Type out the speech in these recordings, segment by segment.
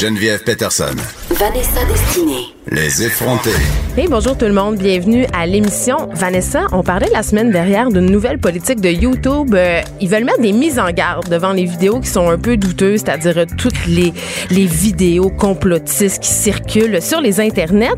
Geneviève Peterson. Vanessa Destinée. Les effrontés. Hey, bonjour tout le monde, bienvenue à l'émission. Vanessa, on parlait la semaine dernière d'une nouvelle politique de YouTube. Euh, ils veulent mettre des mises en garde devant les vidéos qui sont un peu douteuses, c'est-à-dire toutes les, les vidéos complotistes qui circulent sur les internets.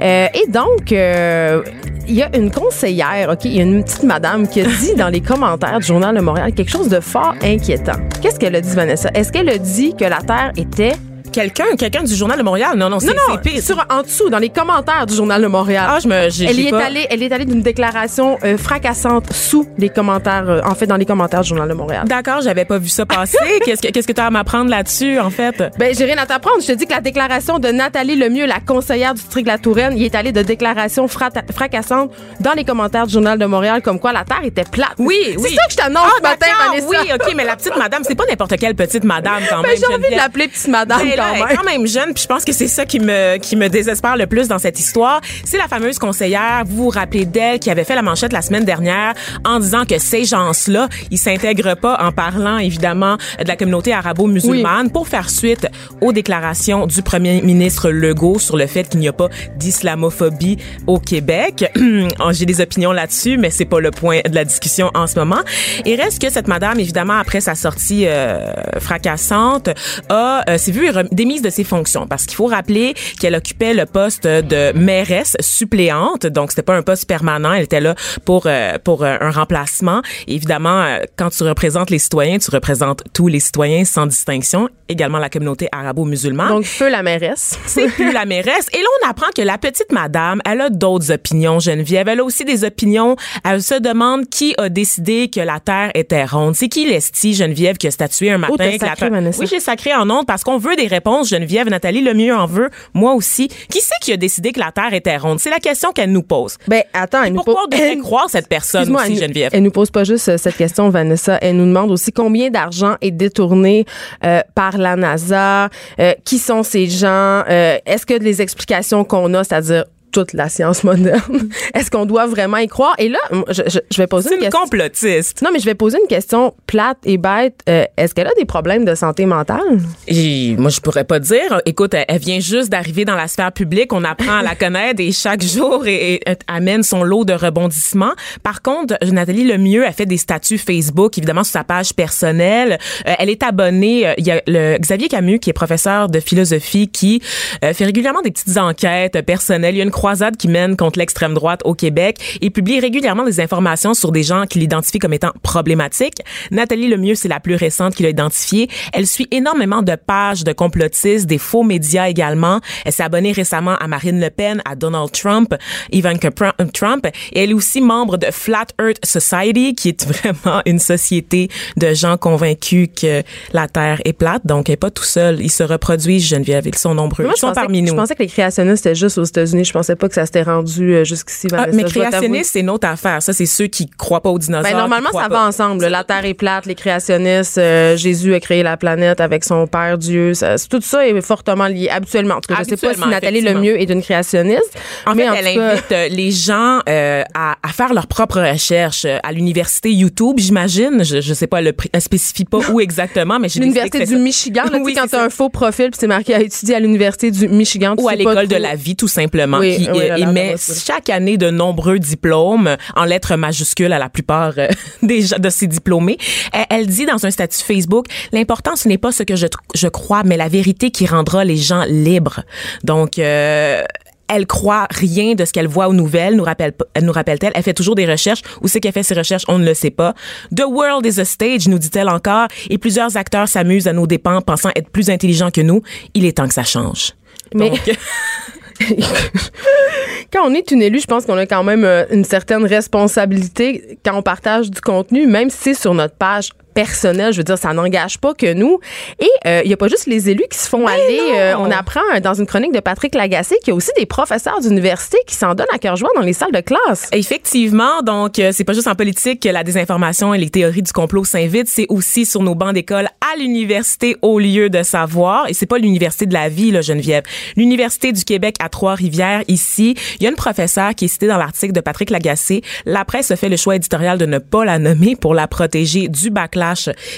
Euh, et donc, euh, il y a une conseillère, OK, il y a une petite madame qui a dit dans les commentaires du Journal de Montréal quelque chose de fort inquiétant. Qu'est-ce qu'elle a dit, Vanessa? Est-ce qu'elle a dit que la Terre était Quelqu'un, quelqu'un du journal de Montréal. Non, non, c'est non, non, c'est pire. sur, en dessous, dans les commentaires du Journal de Montréal. Ah, je me, j'ai, Elle j'ai y est pas- allée, elle est allée d'une déclaration euh, fracassante sous les commentaires, euh, en fait, dans les commentaires du Journal de Montréal. D'accord, j'avais pas vu ça passer. qu'est-ce que, qu'est-ce que t'as à m'apprendre là-dessus, en fait? Ben, j'ai rien à t'apprendre. Je te dis que la déclaration de Nathalie Lemieux, la conseillère du district de la Touraine, y est allée de déclarations frata- fracassantes dans les commentaires du Journal de Montréal, comme quoi la Terre était plate. Oui, C'est oui. ça que je t'annonce ce matin, Vanessa. Oui, OK, mais la petite madame, c'est pas n'importe quelle petite madame, quand Ben, même. j'ai envie de l'appeler petite madame Ben quand même. quand même jeune, puis je pense que c'est ça qui me qui me désespère le plus dans cette histoire. C'est la fameuse conseillère, vous vous rappelez d'elle, qui avait fait la manchette la semaine dernière en disant que ces gens-là, ils s'intègrent pas en parlant évidemment de la communauté arabo-musulmane pour faire suite aux déclarations du premier ministre Legault sur le fait qu'il n'y a pas d'islamophobie au Québec. J'ai des opinions là-dessus, mais c'est pas le point de la discussion en ce moment. Et reste que cette madame, évidemment, après sa sortie euh, fracassante, a euh, s'est vue démise de ses fonctions parce qu'il faut rappeler qu'elle occupait le poste de mairesse suppléante, donc c'était pas un poste permanent, elle était là pour euh, pour euh, un remplacement. Et évidemment, euh, quand tu représentes les citoyens, tu représentes tous les citoyens sans distinction, également la communauté arabo-musulmane. Donc, feu la mairesse. C'est plus la mairesse. Et là, on apprend que la petite madame, elle a d'autres opinions, Geneviève. Elle a aussi des opinions. Elle se demande qui a décidé que la Terre était ronde. C'est qui l'esti, Geneviève, qui a statué un matin t'as que la Terre... Oui, j'ai sacré en ondes parce qu'on veut des réponses, Geneviève. Nathalie Lemieux en veut. Moi aussi. Qui c'est qui a décidé que la Terre était ronde? C'est la question qu'elle nous pose. Ben, attends, elle nous Pourquoi on pose- devrait croire cette personne aussi, elle, Geneviève? elle nous pose pas juste euh, cette question, Vanessa. Elle nous demande aussi combien d'argent est détourné euh, par la NASA, euh, qui sont ces gens, euh, est-ce que les explications qu'on a, c'est-à-dire toute la science moderne, est-ce qu'on doit vraiment y croire? Et là, je, je- je vais poser C'est une une question. complotiste. Non, mais je vais poser une question plate et bête. Euh, est-ce qu'elle a des problèmes de santé mentale? Et moi, je pourrais pas dire. Écoute, elle, elle vient juste d'arriver dans la sphère publique. On apprend à la connaître et chaque jour, et, et- amène son lot de rebondissements. Par contre, Nathalie Lemieux a fait des statuts Facebook, évidemment, sur sa page personnelle. Euh, elle est abonnée. euh, Il y a le Xavier Camus, qui est professeur de philosophie, qui euh, fait régulièrement des petites enquêtes personnelles. Il y a une croisade qui mène contre l'extrême droite au Québec et publie régulièrement des informations sur des gens qu'il identifie comme étant problématiques. Nathalie Lemieux, c'est la plus récente qu'il a identifiée. Elle suit énormément de pages de complotistes, des faux médias également. Elle s'est abonnée récemment à Marine Le Pen, à Donald Trump, Ivanka Pr- Trump. Et elle est aussi membre de Flat Earth Society, qui est vraiment une société de gens convaincus que la Terre est plate. Donc, elle est pas tout seul. Ils se reproduisent, Geneviève. Ils sont nombreux. Moi, Ils je sont parmi que, je nous. pensais que les créationnistes étaient juste aux États-Unis. Je pensais pas que ça s'était rendu euh, jusqu'ici, Ah, mais créationniste, c'est une autre affaire. Ça, c'est ceux qui croient pas aux dinosaures. Ben, normalement, ça pas- va ensemble. La Terre est plate, les créationnistes, euh, Jésus a créé la planète avec son Père Dieu. Ça- tout ça est fortement lié, habituellement. En tout cas, je sais pas si Nathalie. Lemieux est une créationniste. En mais fait, en elle cas, invite euh, les gens euh, à, à faire leurs propres recherches à l'université YouTube, j'imagine. Je, je sais pas, elle, elle spécifie pas où exactement, mais j'ai L'université du. Michigan, là, tu Oui, quand t'as ça. un faux profil puis c'est marqué à étudier à l'université du Michigan. tu ou à l'école de la vie, tout simplement, Oui, qui oui, euh, émet là-bas, oui. chaque année de nombreux diplômes en lettres majuscules à la plupart euh, des de ces diplômés. Elle, elle dit dans un statut Facebook, l'important ce n'est pas ce que je, je crois, mais la vérité qui rendra les gens libres. Donc euh, elle croit rien de ce qu'elle voit aux nouvelles, nous rappelle, elle nous rappelle-t-elle. Elle fait toujours des recherches. Où c'est qu'elle fait ses recherches? On ne le sait pas. The world is a stage, nous dit-elle encore. Et plusieurs acteurs s'amusent à nos dépens, pensant être plus intelligents que nous. Il est temps que ça change. Mais- Donc, quand on est une élue, je pense qu'on a quand même euh, une certaine responsabilité quand on partage du contenu, même si c'est sur notre page personnelle. Je veux dire, ça n'engage pas que nous. Et euh, il y a pas juste les élus qui se font aller. euh, on apprend euh, dans une chronique de Patrick Lagacé qu'il y a aussi des professeurs d'université qui s'en donnent à cœur joie dans les salles de classe. Effectivement, donc euh, c'est pas juste en politique que la désinformation et les théories du complot s'invitent, c'est aussi sur nos bancs d'école à l'université au lieu de savoir et c'est pas l'université de la vie là Geneviève. L'université du Québec à Trois-Rivières ici, il y a une professeure qui est citée dans l'article de Patrick Lagacé. La presse a fait le choix éditorial de ne pas la nommer pour la protéger du backlash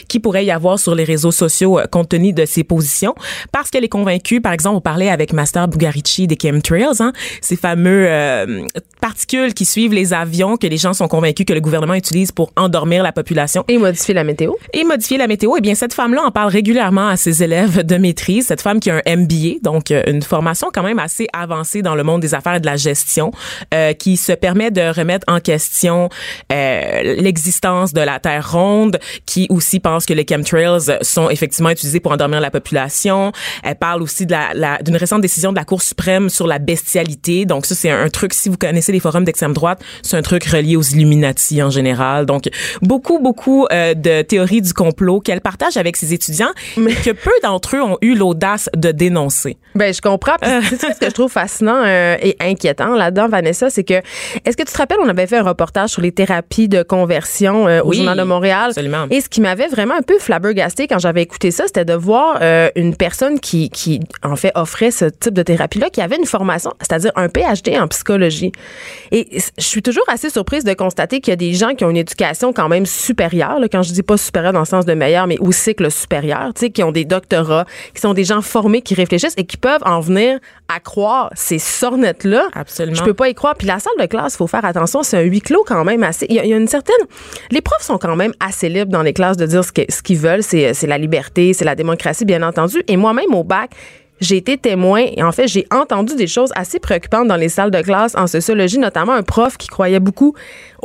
qui pourrait y avoir sur les réseaux sociaux euh, compte tenu de ses positions parce qu'elle est convaincue par exemple on parlait avec Master Bugarici des chemtrails hein, ces fameux euh, particules qui suivent les avions que les gens sont convaincus que le gouvernement utilise pour endormir la population Et modifier la météo. et modifier la météo. Eh bien, cette femme-là en parle régulièrement à ses élèves de maîtrise. Cette femme qui a un MBA, donc euh, une formation quand même assez avancée dans le monde des affaires et de la gestion, euh, qui se permet de remettre en question euh, l'existence de la Terre ronde, qui aussi pense que les chemtrails sont effectivement utilisés pour endormir la population. Elle parle aussi de la, la- d'une récente décision de la Cour suprême sur la bestialité. Donc ça, c'est un, un truc, si vous connaissez les forums d'extrême droite, c'est un truc relié aux Illuminati en général. Donc beaucoup, beaucoup euh, de théories du complot qu'elle partage avec ses étudiants, mais que peu d'entre eux ont eu l'audace de dénoncer. Ben, je comprends. Sais, ce que je trouve fascinant euh, et inquiétant là-dedans, Vanessa, c'est que, est-ce que tu te rappelles, on avait fait un reportage sur les thérapies de conversion euh, au Oui, Journal de Montréal? absolument. Et ce qui m'avait vraiment un peu flabbergasté quand j'avais écouté ça, c'était de voir euh, une personne qui, qui, en fait, offrait ce type de thérapie-là, qui avait une formation, c'est-à-dire un PhD en psychologie. Et je suis toujours assez surprise de constater qu'il y a des gens qui ont une éducation quand même supérieure, là, quand je dis pas supérieure dans le sens de meilleur, mais au cycle supérieur, tu sais, qui ont des doctorats, qui sont des gens formés, qui réfléchissent et qui peuvent en venir à croire ces sornettes-là. Absolument. Je peux pas y croire. Puis la salle de classe, faut faire attention, c'est un huis clos quand même assez. Il y, y a une certaine. Les profs sont quand même assez libres dans les de dire ce qu'ils veulent. C'est c'est la liberté, c'est la démocratie, bien entendu. Et moi-même au bac. J'ai été témoin et en fait, j'ai entendu des choses assez préoccupantes dans les salles de classe en sociologie, notamment un prof qui croyait beaucoup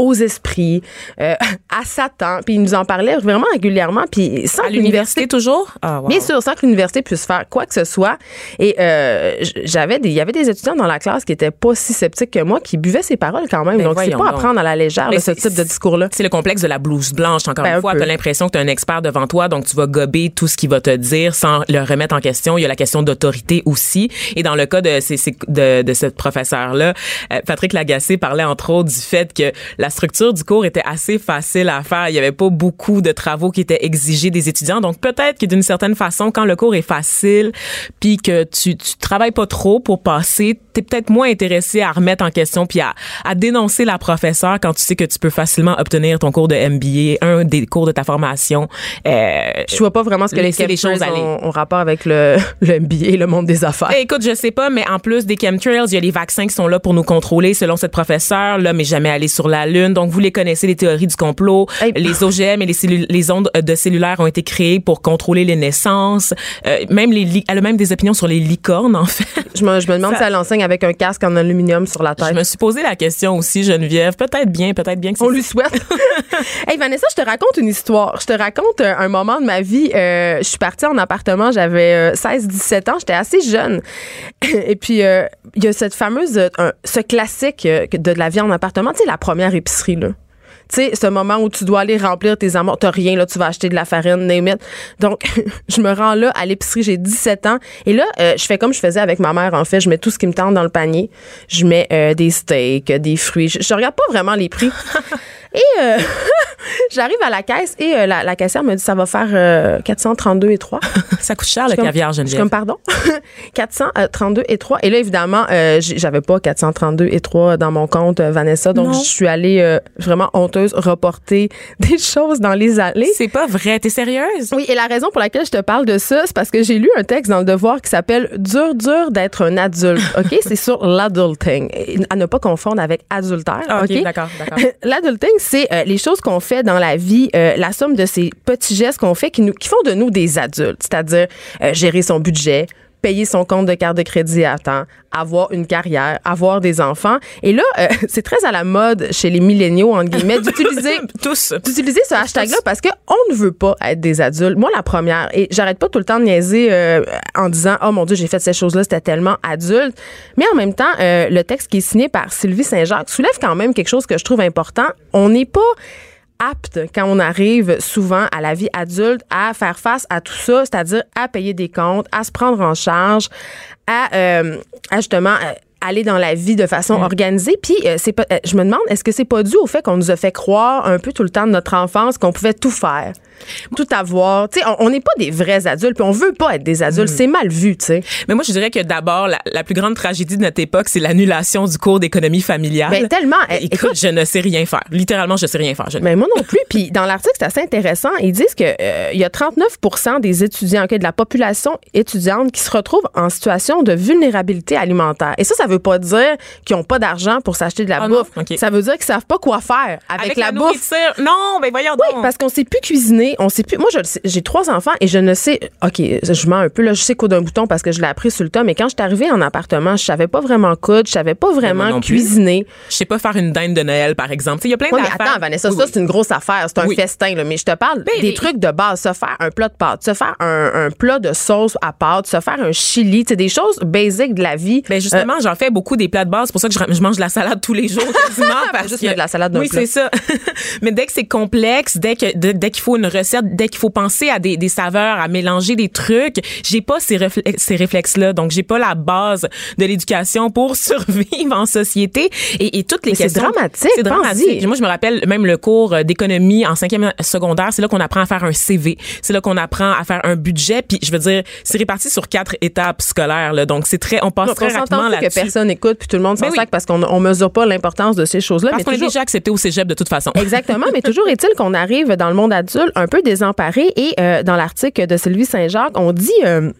aux esprits, euh, à Satan, puis il nous en parlait vraiment régulièrement, puis sans À l'université toujours? Ah, wow. Bien sûr, sans que l'université puisse faire quoi que ce soit. Et euh, j'avais il y avait des étudiants dans la classe qui étaient pas si sceptiques que moi, qui buvaient ces paroles quand même. Ben Donc, c'est pas à prendre à la légère là, ce type de discours-là. C'est le complexe de la blouse blanche, encore Ben, une un fois. peu. Tu as l'impression que tu as un expert devant toi, donc tu vas gober tout ce qu'il va te dire sans le remettre en question. Il y a la question d'autorité aussi. Et dans le cas de, ces- de, de cette professeure-là, euh, Patrick Lagacé parlait entre autres du fait que la structure du cours était assez facile à faire. Il y avait pas beaucoup de travaux qui étaient exigés des étudiants. Donc peut-être que d'une certaine façon, quand le cours est facile, puis que tu, tu travailles pas trop pour passer, t'es peut-être moins intéressé à remettre en question puis à, à dénoncer la professeure quand tu sais que tu peux facilement obtenir ton cours de MBA, un des cours de ta formation. Euh, Je vois pas vraiment ce que les, les choses ont, ont rapport avec le, le MBA le monde des affaires. Eh, écoute, je sais pas, mais en plus des chemtrails, il y a les vaccins qui sont là pour nous contrôler, selon cette professeure. L'homme est jamais allé sur la Lune. Donc, vous les connaissez, les théories du complot. Hey. Les OGM et les, ondes de cellulaires ont été créées pour contrôler les naissances. Euh, même les elle a même des opinions sur les licornes, en fait. Je me, je me demande Ça- si elle enseigne avec un casque en aluminium sur la tête. Je me suis posé la question aussi, Geneviève. Peut-être bien, peut-être bien que On lui souhaite. hey Vanessa, je te raconte une histoire. Je te raconte euh, un moment de ma vie. Euh, je suis partie en appartement, j'avais 16-17 ans, j'étais assez jeune. Et puis, euh, il y a cette fameuse, euh, un- ce classique euh, que- de la vie en appartement, tu sais, la première épicerie, là. Tu sais, ce moment où tu dois aller remplir tes amours. T'as rien, là, tu vas acheter de la farine, name it. Donc, je me rends là à l'épicerie, j'ai 17 ans. Et là, euh, je fais comme je faisais avec ma mère, en fait. Je mets tout ce qui me tente dans le panier. Je mets euh, des steaks, des fruits. Je, je regarde pas vraiment les prix. Et euh, j'arrive à la caisse et euh, la, la caissière me dit ça va faire euh, 432 et 3. Ça coûte cher, le comme- caviar, Je suis Geneviève. comme, pardon? 432 et 3. Et là, évidemment, euh, j'avais pas 432 et 3 dans mon compte, euh, Vanessa. Donc, Non. je suis allée euh, vraiment honteuse reporter des choses dans les allées. C'est pas vrai. T'es sérieuse? Oui, et la raison pour laquelle je te parle de ça, c'est parce que j'ai lu un texte dans le Devoir qui s'appelle Dur, dur d'être un adulte. OK? c'est sur l'adulting. À ne pas confondre avec adultère. Ah, OK, OK? d'accord, d'accord. L'adulting, c'est euh, les choses qu'on fait dans la vie, euh, la somme de ces petits gestes qu'on fait qui, nous, qui font de nous des adultes. C'est-à-dire euh, gérer son budget, payer son compte de carte de crédit à temps, avoir une carrière, avoir des enfants. Et là, euh, c'est très à la mode chez les milléniaux, entre guillemets, d'utiliser Tous. d'utiliser ce hashtag-là parce qu'on ne veut pas être des adultes. Moi, la première, et j'arrête pas tout le temps de niaiser euh, en disant « Oh mon Dieu, j'ai fait ces choses-là, c'était tellement adulte. » Mais en même temps, euh, le texte qui est signé par Sylvie Saint-Jacques soulève quand même quelque chose que je trouve important. On n'est pas apte quand on arrive souvent à la vie adulte à faire face à tout ça, c'est-à-dire à payer des comptes, à se prendre en charge, à, euh, à justement euh, aller dans la vie de façon Mm. organisée. Puis euh, c'est pas, euh, je me demande, est-ce que c'est pas dû au fait qu'on nous a fait croire un peu tout le temps de notre enfance qu'on pouvait tout faire, tout avoir? Tu sais, on- n'est pas des vrais adultes, puis on veut pas être des Mm. adultes. C'est mal vu, tu sais. Mais moi, je dirais que d'abord, la, la plus grande tragédie de notre époque, c'est l'annulation du cours d'économie familiale. Ben, tellement. Eh, Écoute, écoute, je ne sais rien faire. Littéralement, je sais rien faire. Je- Mais moi non plus. Puis dans l'article, c'est assez intéressant. Ils disent que euh, il y a 39% des étudiants, ok, de la population étudiante qui se retrouvent en situation de vulnérabilité alimentaire. Et ça, ça veut pas dire qu'ils ont pas d'argent pour s'acheter de la Ah bouffe. Ça veut dire qu'ils savent pas quoi faire avec, la, bouffe. nourriture. Non, ben voyons Oui, donc. parce qu'on sait plus cuisiner, on sait plus. Moi, je le sais, j'ai trois enfants et je ne sais. Ok, je mens un peu là. Je sais coudre un bouton parce que je l'ai appris sur le tas. Mais quand je suis arrivée en appartement, je savais pas vraiment coudre, je savais pas vraiment cuisiner. Je sais pas faire une dinde de Noël, par exemple. Il y a plein Oui, mais d'affaires. attends, Vanessa, Oui, ça, oui. c'est une grosse affaire. C'est un Oui. festin, là. Mais je te parle des mais- trucs de base. Se faire un plat de pâtes, se faire un, un plat de sauce à pâtes, se faire un chili. C'est des choses basiques de la vie. Ben justement, j'en fais beaucoup des plats de base. C'est pour ça que je, je mange de la salade tous les jours quasiment. parce Juste que- de la salade dans Oui, c'est ça. Mais dès que c'est complexe, dès que dès, qu'il faut une recette, dès qu'il faut penser à des, des saveurs, à mélanger des trucs, j'ai pas ces, ces réflexes-là. Donc j'ai pas la base de l'éducation pour survivre en société. Et, et toutes les Mais c'est questions. dramatique, C'est dramatique. Moi, je me rappelle même le cours euh, d'économie en cinquième secondaire. C'est là qu'on apprend à faire un CV. C'est là qu'on apprend à faire un budget. Puis je veux dire, c'est réparti sur quatre étapes scolaires. Là. Donc c'est très, on passe Donc, très on rapidement là-dessus. Personne écoute puis tout le monde s'en Ben oui. sac parce qu'on on mesure pas l'importance de ces choses-là. Parce qu'on est toujours- déjà accepté au cégep de toute façon. Exactement, mais toujours est-il qu'on arrive dans le monde adulte un peu désemparé et euh, dans l'article de Sylvie Saint-Jacques, on dit euh,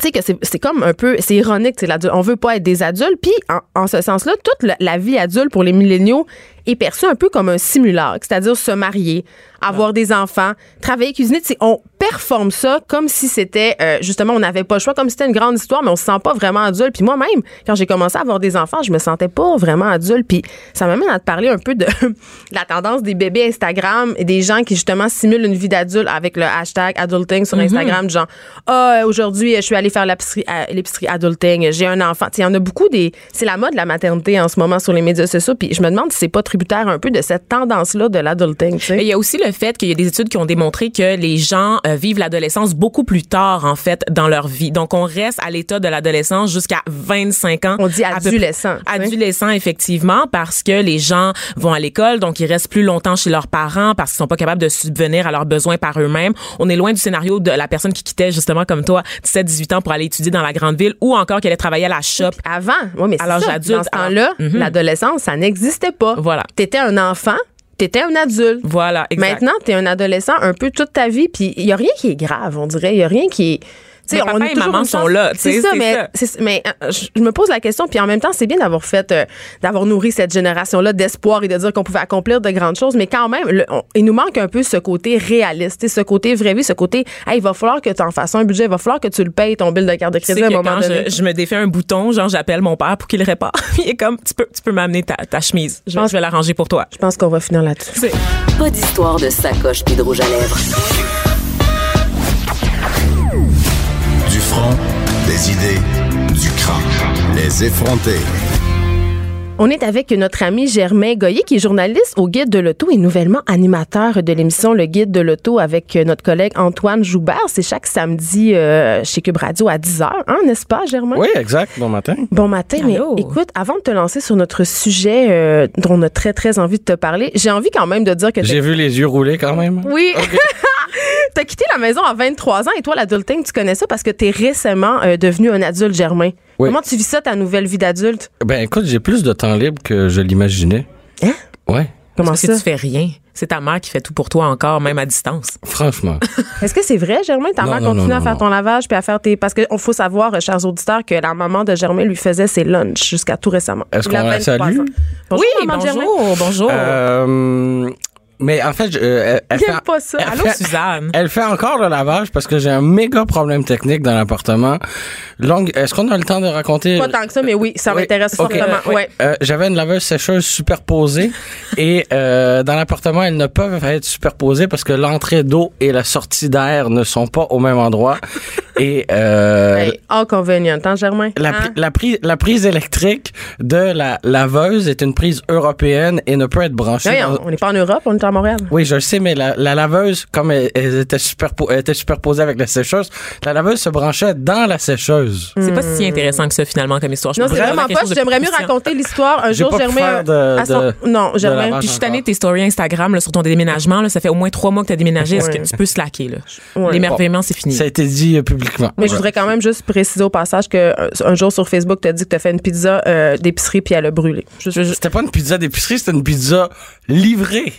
tu sais que c'est comme un peu c'est ironique, c'est l'adulte. On veut pas être des adultes, puis en, en ce sens-là, toute la, la vie adulte pour les milléniaux est perçue un peu comme un simulacre, c'est-à-dire se marier, avoir des enfants, travailler, cuisiner. On performe ça comme si c'était euh, justement on n'avait pas le choix, comme si c'était une grande histoire, mais on se sent pas vraiment adulte. Puis moi-même, quand j'ai commencé à avoir des enfants, je me sentais pas vraiment adulte. Puis ça m'amène à te parler un peu de la tendance des bébés Instagram et des gens qui justement simulent une vie d'adulte avec le hashtag adulting sur Instagram, du genre ah aujourd'hui je suis allée faire l'épicerie à- l'épicerie adulting, j'ai un enfant. Tu sais, Il y en a beaucoup des c'est la mode de la maternité en ce moment sur les médias sociaux. Puis je me demande si c'est pas tributaire un peu de cette tendance là de l'adulting. Il y a aussi le fait qu'il y a des études qui ont démontré que les gens euh, vivent l'adolescence beaucoup plus tard, en fait, dans leur vie. Donc, on reste à l'état de l'adolescence jusqu'à 25 ans. On dit peu adolescent. Adolescent, effectivement, parce que les gens vont à l'école, donc ils restent plus longtemps chez leurs parents parce qu'ils sont pas capables de subvenir à leurs besoins par eux-mêmes. On est loin du scénario de la personne qui quittait, justement, comme toi, 17-18 ans pour aller étudier dans la grande ville ou encore qui allait travailler à la shop. Avant, oui, mais c'est ça. adulte, Dans ce temps-là, mhm. l'adolescence, ça n'existait pas. Voilà. T'étais un enfant, t'étais un adulte. Voilà, exact. Maintenant, t'es un adolescent un peu toute ta vie, puis il y a rien qui est grave, on dirait. Il y a rien qui est. tu sais, Mais papa a et toujours maman sont là, tu sais, C'est ça, mais, ça. mais euh, je me pose la question, puis en même temps, c'est bien d'avoir fait, euh, d'avoir nourri cette génération-là d'espoir et de dire qu'on pouvait accomplir de grandes choses, mais quand même, le- on- il nous manque un peu ce côté réaliste, tu sais, ce côté vraie vie, ce côté, hey, il va falloir que tu en fasses un budget, il va falloir que tu le payes, ton bill de carte de Tu sais crédit à un moment quand donné. je, je me défais un bouton, genre j'appelle mon père pour qu'il le répare. Il est comme tu peux tu peux m'amener ta, ta chemise. Je, vais- je vais l'arranger pour toi. Je pense qu'on va finir là-dessus. Pas d'histoire de sacoche puis de rouge à lèvres. Front, des idées, du crâne. Les effronter. On est avec notre ami Germain Goyer, qui est journaliste au Guide de l'Auto et nouvellement animateur de l'émission Le Guide de l'Auto avec notre collègue Antoine Joubert. C'est chaque samedi euh, chez Cube Radio à 10h, hein, n'est-ce pas, Germain? Oui, exact. Bon matin. Bon matin, Allô? mais écoute, avant de te lancer sur notre sujet euh, dont on a très, très envie de te parler, j'ai envie quand même de dire que... J'ai vu les yeux rouler quand même. Oui. T'as quitté la maison à 23 ans et toi, l'adulting, tu connais ça parce que t'es récemment euh, devenu un adulte, Germain. Oui. Comment tu vis ça, ta nouvelle vie d'adulte? Ben écoute, j'ai plus de temps libre que je l'imaginais. Hein? Ouais, Comment Parce ça? que tu fais rien? C'est ta mère qui fait tout pour toi encore, même à distance. franchement. Est-ce que c'est vrai, Germain? Ta Non, mère continue non, à faire non. ton lavage puis à faire tes. Parce qu'il faut savoir, euh, chers auditeurs, que la maman de Germain lui faisait ses lunchs jusqu'à tout récemment. Est-ce qu'on la 23 salue? Bonjour, oui, maman de Germain. bonjour, bonjour. Euh, Mais en fait, je- euh, elle, fait, pas ça. elle Allô, fait- Suzanne? Elle fait encore le lavage parce que j'ai un méga problème technique dans l'appartement. Longue, est-ce qu'on a le temps de raconter? Pas tant que ça, mais oui, ça Oui, m'intéresse fortement. Ouais. Euh, J'avais une laveuse sécheuse superposée et euh, dans l'appartement, elles ne peuvent être superposées parce que l'entrée d'eau et la sortie d'air ne sont pas au même endroit. Et euh, Hey, inconvénient, hein, Germain? la, Hein? la, prise, la prise électrique de la laveuse est une prise européenne et ne peut être branchée. Dans- on n'est pas en Europe, on est à Montréal. Oui, je le sais, mais la, la laveuse, comme elle, elle était, superpo- elle était superposée avec la sécheuse, la laveuse se branchait dans la sécheuse. C'est pas si intéressant que ça, finalement, comme histoire. Je Non, c'est vraiment pas. J'aimerais mieux raconter l'histoire un J'ai jour, Germain. son- de- Non, Germain. Puis je suis tannée de tes stories Instagram là, sur ton déménagement. Là, ça fait au moins trois mois que tu as déménagé. Est-ce que tu peux slacker? L'émerveillement, c'est fini. Ça a été dit euh, publiquement. Mais je voudrais quand même juste préciser au passage que euh, un jour sur Facebook, tu as dit que tu as fait une pizza euh, d'épicerie puis elle a brûlé. Juste- C'était pas une pizza d'épicerie, c'était une pizza livrée.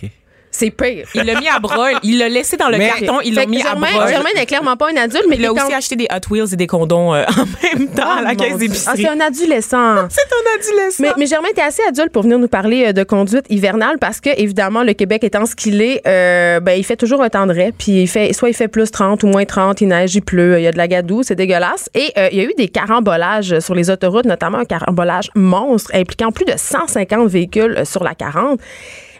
C'est pire. Il l'a mis à broil. Il l'a laissé dans le Mais- carton. Il Fait l'a mis à Germain, broil. Germain n'est clairement pas un adulte, mais Il a aussi acheté des Hot Wheels et des condoms euh, en même temps à la Ah, caisse. Ah, d'épicerie. c'est un adolescent. C'est un adolescent. Mais, mais Germain, t'es assez adulte pour venir nous parler euh, de conduite hivernale parce que, évidemment, le Québec étant ce qu'il est, euh, ben, il fait toujours un temps de raie. Puis, il fait, soit il fait plus 30 ou moins 30, il neige, il pleut, il y a de la gadoue, c'est dégueulasse. Et euh, il y a eu des carambolages sur les autoroutes, notamment un carambolage monstre impliquant plus de 150 véhicules euh, sur la 40.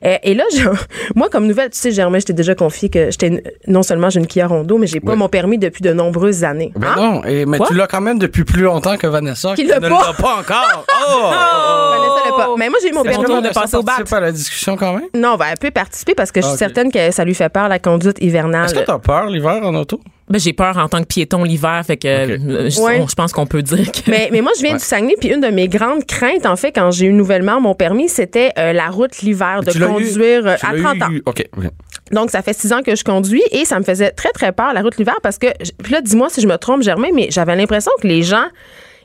Euh, et là, je- moi, comme nouvelle, tu sais, Germain, je t'ai déjà confié que j'étais non seulement j'ai une Kia Rondo, mais j'ai pas Ouais. mon permis depuis de nombreuses années. Ben Hein? non, et, mais Quoi? tu l'as quand même depuis plus longtemps que Vanessa. Qui ne pas. l'a pas encore. Oh! Vanessa l'a pas. Mais moi, j'ai eu mon permis. de passer au bac. participe à la discussion quand même? Non, ben, elle peut participer parce que je suis Ah, certaine que ça lui fait peur, la conduite hivernale. Est-ce que t'as peur l'hiver en auto? Ben, j'ai peur en tant que piéton l'hiver, fait que euh, je, Ouais. on- je pense qu'on peut dire que. Mais, mais moi, je viens Ouais. du Saguenay, puis une de mes grandes craintes, en fait, quand j'ai eu nouvellement mon permis, c'était euh, la route l'hiver, de eu- conduire euh, à l'as 30 ans. Donc, ça fait six ans que je conduis et ça me faisait très, très peur, la route l'hiver, parce que, puis là, dis-moi si je me trompe, Germain, mais j'avais l'impression que les gens,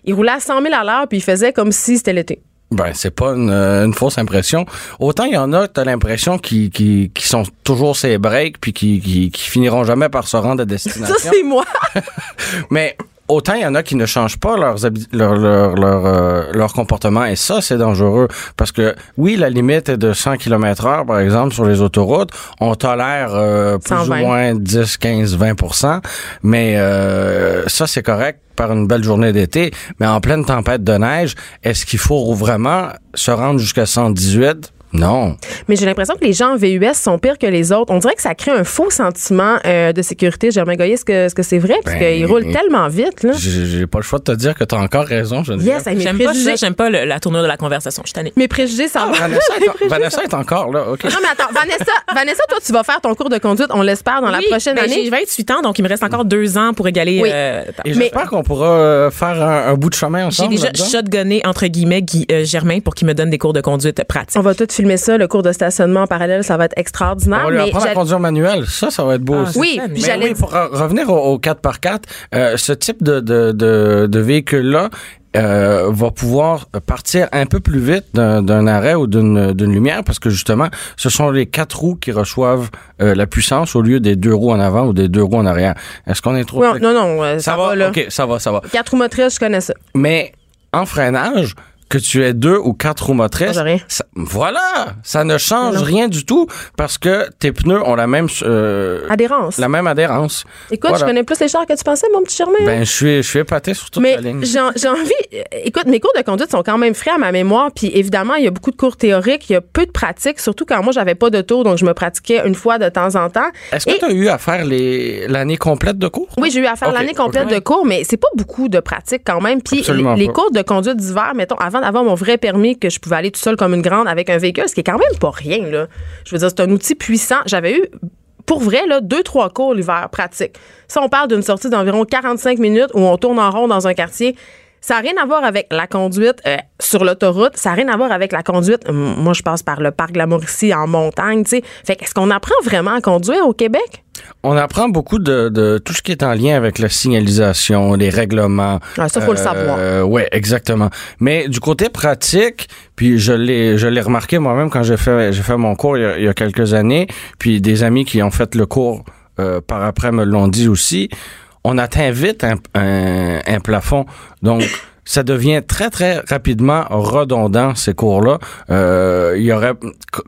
ils roulaient à 100 000 à l'heure, puis ils faisaient comme si c'était l'été. Ben, c'est pas une, euh, une fausse impression. Autant il y en a, t'as l'impression qui, qui, qui sont toujours ces breaks puis qui, qui, qui finiront jamais par se rendre à Ça, destination. c'est moi. Mais autant il y en a qui ne changent pas leurs leur, leur, leur, euh, leur comportement et ça, c'est dangereux. Parce que oui, la limite est de 100 km heure, par exemple, sur les autoroutes. On tolère euh, plus 120. ou moins 10, 15, 20% Mais euh, ça, c'est correct par une belle journée d'été. Mais en pleine tempête de neige, est-ce qu'il faut vraiment se rendre jusqu'à 118? Non. Mais j'ai l'impression que les gens en VUS sont pires que les autres. On dirait que ça crée un faux sentiment euh, de sécurité. Germain Goyer, est-ce que c'est vrai? Parce Ben, qu'ils roulent tellement vite. J'ai j'ai pas le choix de te dire que tu as encore raison, Geneviève. Yes, J'aime pas j'aime pas le- la tournure de la conversation. Je suis. Mes préjugés, ça va. Vanessa, est, Vanessa est encore là, OK. Non, mais attends, Vanessa, Vanessa, toi, tu vas faire ton cours de conduite, on l'espère, dans la prochaine ben, année. J'ai 28 ans, donc il me reste encore deux ans pour égaler. Oui. euh, Et j'espère qu'on pourra euh, faire un, un bout de chemin j'ai ensemble. déjà là-dedans. shotgunné, entre guillemets, Guy, euh, Germain pour qu'il me donne des cours de conduite pratiques. On va tout filmer ça, le cours de stationnement en parallèle, ça va être On extraordinaire. va lui mais apprendre à conduire manuel. Ça, ça va être beau Ah, aussi. oui, puis j'allais oui, pour re- revenir au, au 4x4, euh, ce type de, de, de, de véhicule-là euh, va pouvoir partir un peu plus vite d'un d'un arrêt ou d'une d'une lumière parce que justement, ce sont les quatre roues qui reçoivent euh, la puissance au lieu des deux roues en avant ou des deux roues en arrière. Est-ce qu'on est trop... Oui, non, non, euh, ça, ça, va, va, là. OK, ça va, ça va. Quatre roues motrices, je connais ça. Mais en freinage, que tu aies deux ou quatre roues motrices, rien. ça- voilà, ça ne change Non. rien du tout parce que tes pneus ont la même euh, Adhérence. la même adhérence. Écoute, Voilà. je connais plus les chars que tu pensais, mon petit Germain. Ben je suis je suis épaté sur toute mais la ligne. j'ai envie. euh, Écoute, mes cours de conduite sont quand même frais à ma mémoire. Puis évidemment, il y a beaucoup de cours théoriques, il y a peu de pratiques, surtout quand moi, j'avais pas de tour, donc je me pratiquais une fois de temps en temps. Est-ce que tu as eu à faire l'année complète de cours? Oui, j'ai eu à faire l'année complète de cours, mais c'est pas beaucoup de pratiques quand même. Puis les, les cours de conduite d'hiver, mettons, avant d'avoir mon vrai permis, que je pouvais aller tout seul comme une grande avec un véhicule, ce qui est quand même pas rien. Je veux dire, c'est un outil puissant. J'avais eu, pour vrai, là, deux, trois cours l'hiver pratiques. Ça, on parle d'une sortie d'environ 45 minutes où on tourne en rond dans un quartier. Ça n'a rien à voir avec la conduite euh, sur l'autoroute. Ça n'a rien à voir avec la conduite. Moi, je passe par le parc de la Mauricie en montagne, tu sais. Fait qu'est-ce qu'on apprend vraiment à conduire au Québec? On apprend beaucoup de, de tout ce qui est en lien avec la signalisation, les règlements. Ah, ça, faut le savoir. Oui, exactement. Mais du côté pratique, puis je l'ai je l'ai remarqué moi-même quand j'ai fait j'ai fait mon cours il y, a, il y a quelques années, puis des amis qui ont fait le cours euh, par après me l'ont dit aussi. On atteint vite un, un, un plafond. Donc ça devient très très rapidement redondant ces cours-là. Euh, il y aurait,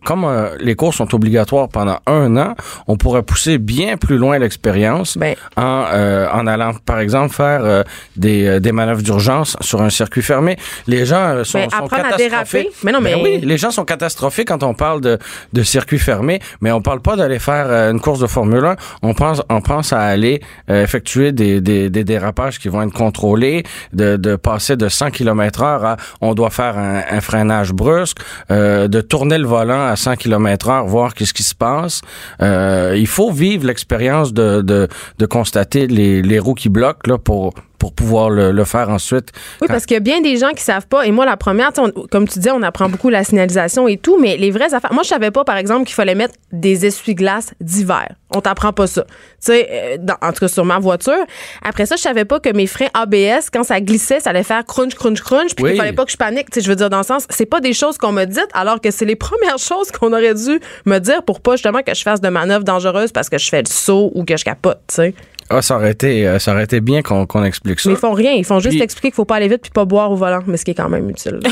comme euh, les cours sont obligatoires pendant un an, on pourrait pousser bien plus loin l'expérience Ben. en, euh, en allant, par exemple, faire euh, des, euh, des manœuvres d'urgence sur un circuit fermé. Les gens sont, Ben, sont déraper. Mais non, Ben mais- oui, les gens sont catastrophés quand on parle de, de circuit fermé, mais on parle pas d'aller faire une course de Formule 1. On pense, on pense à aller euh, effectuer des, des, des dérapages qui vont être contrôlés, de, de passer de 100 km heure à on doit faire un, un freinage brusque, euh, de tourner le volant à 100 km heure, voir qu'est-ce qui se passe. Euh, il faut vivre l'expérience de, de, de constater les, les roues qui bloquent là, pour, pour pouvoir le, le faire ensuite. Oui, parce qu'il y a bien des gens qui savent pas. Et moi, la première, on- comme tu dis, on apprend beaucoup la signalisation et tout, mais les vraies affaires. Moi, je savais pas, par exemple, qu'il fallait mettre des essuie-glaces d'hiver. On t'apprend pas ça. Tu sais, euh, dans- en tout cas sur ma voiture. Après ça, je savais pas que mes freins ABS, quand ça glissait, ça allait faire crunch, crunch, crunch, puis Oui. qu'il fallait pas que je panique. Tu sais, je veux dire, dans le sens, c'est pas des choses qu'on m'a dites, alors que c'est les premières choses qu'on aurait dû me dire pour pas justement que je fasse de manœuvres dangereuses parce que je fais le saut ou que je capote, tu sais. Ah, ça aurait été, euh, ça aurait été bien qu'on qu'on explique ça. Mais ils font rien. Ils font juste Puis- expliquer qu'il faut pas aller vite puis pas boire au volant, mais ce qui est quand même utile.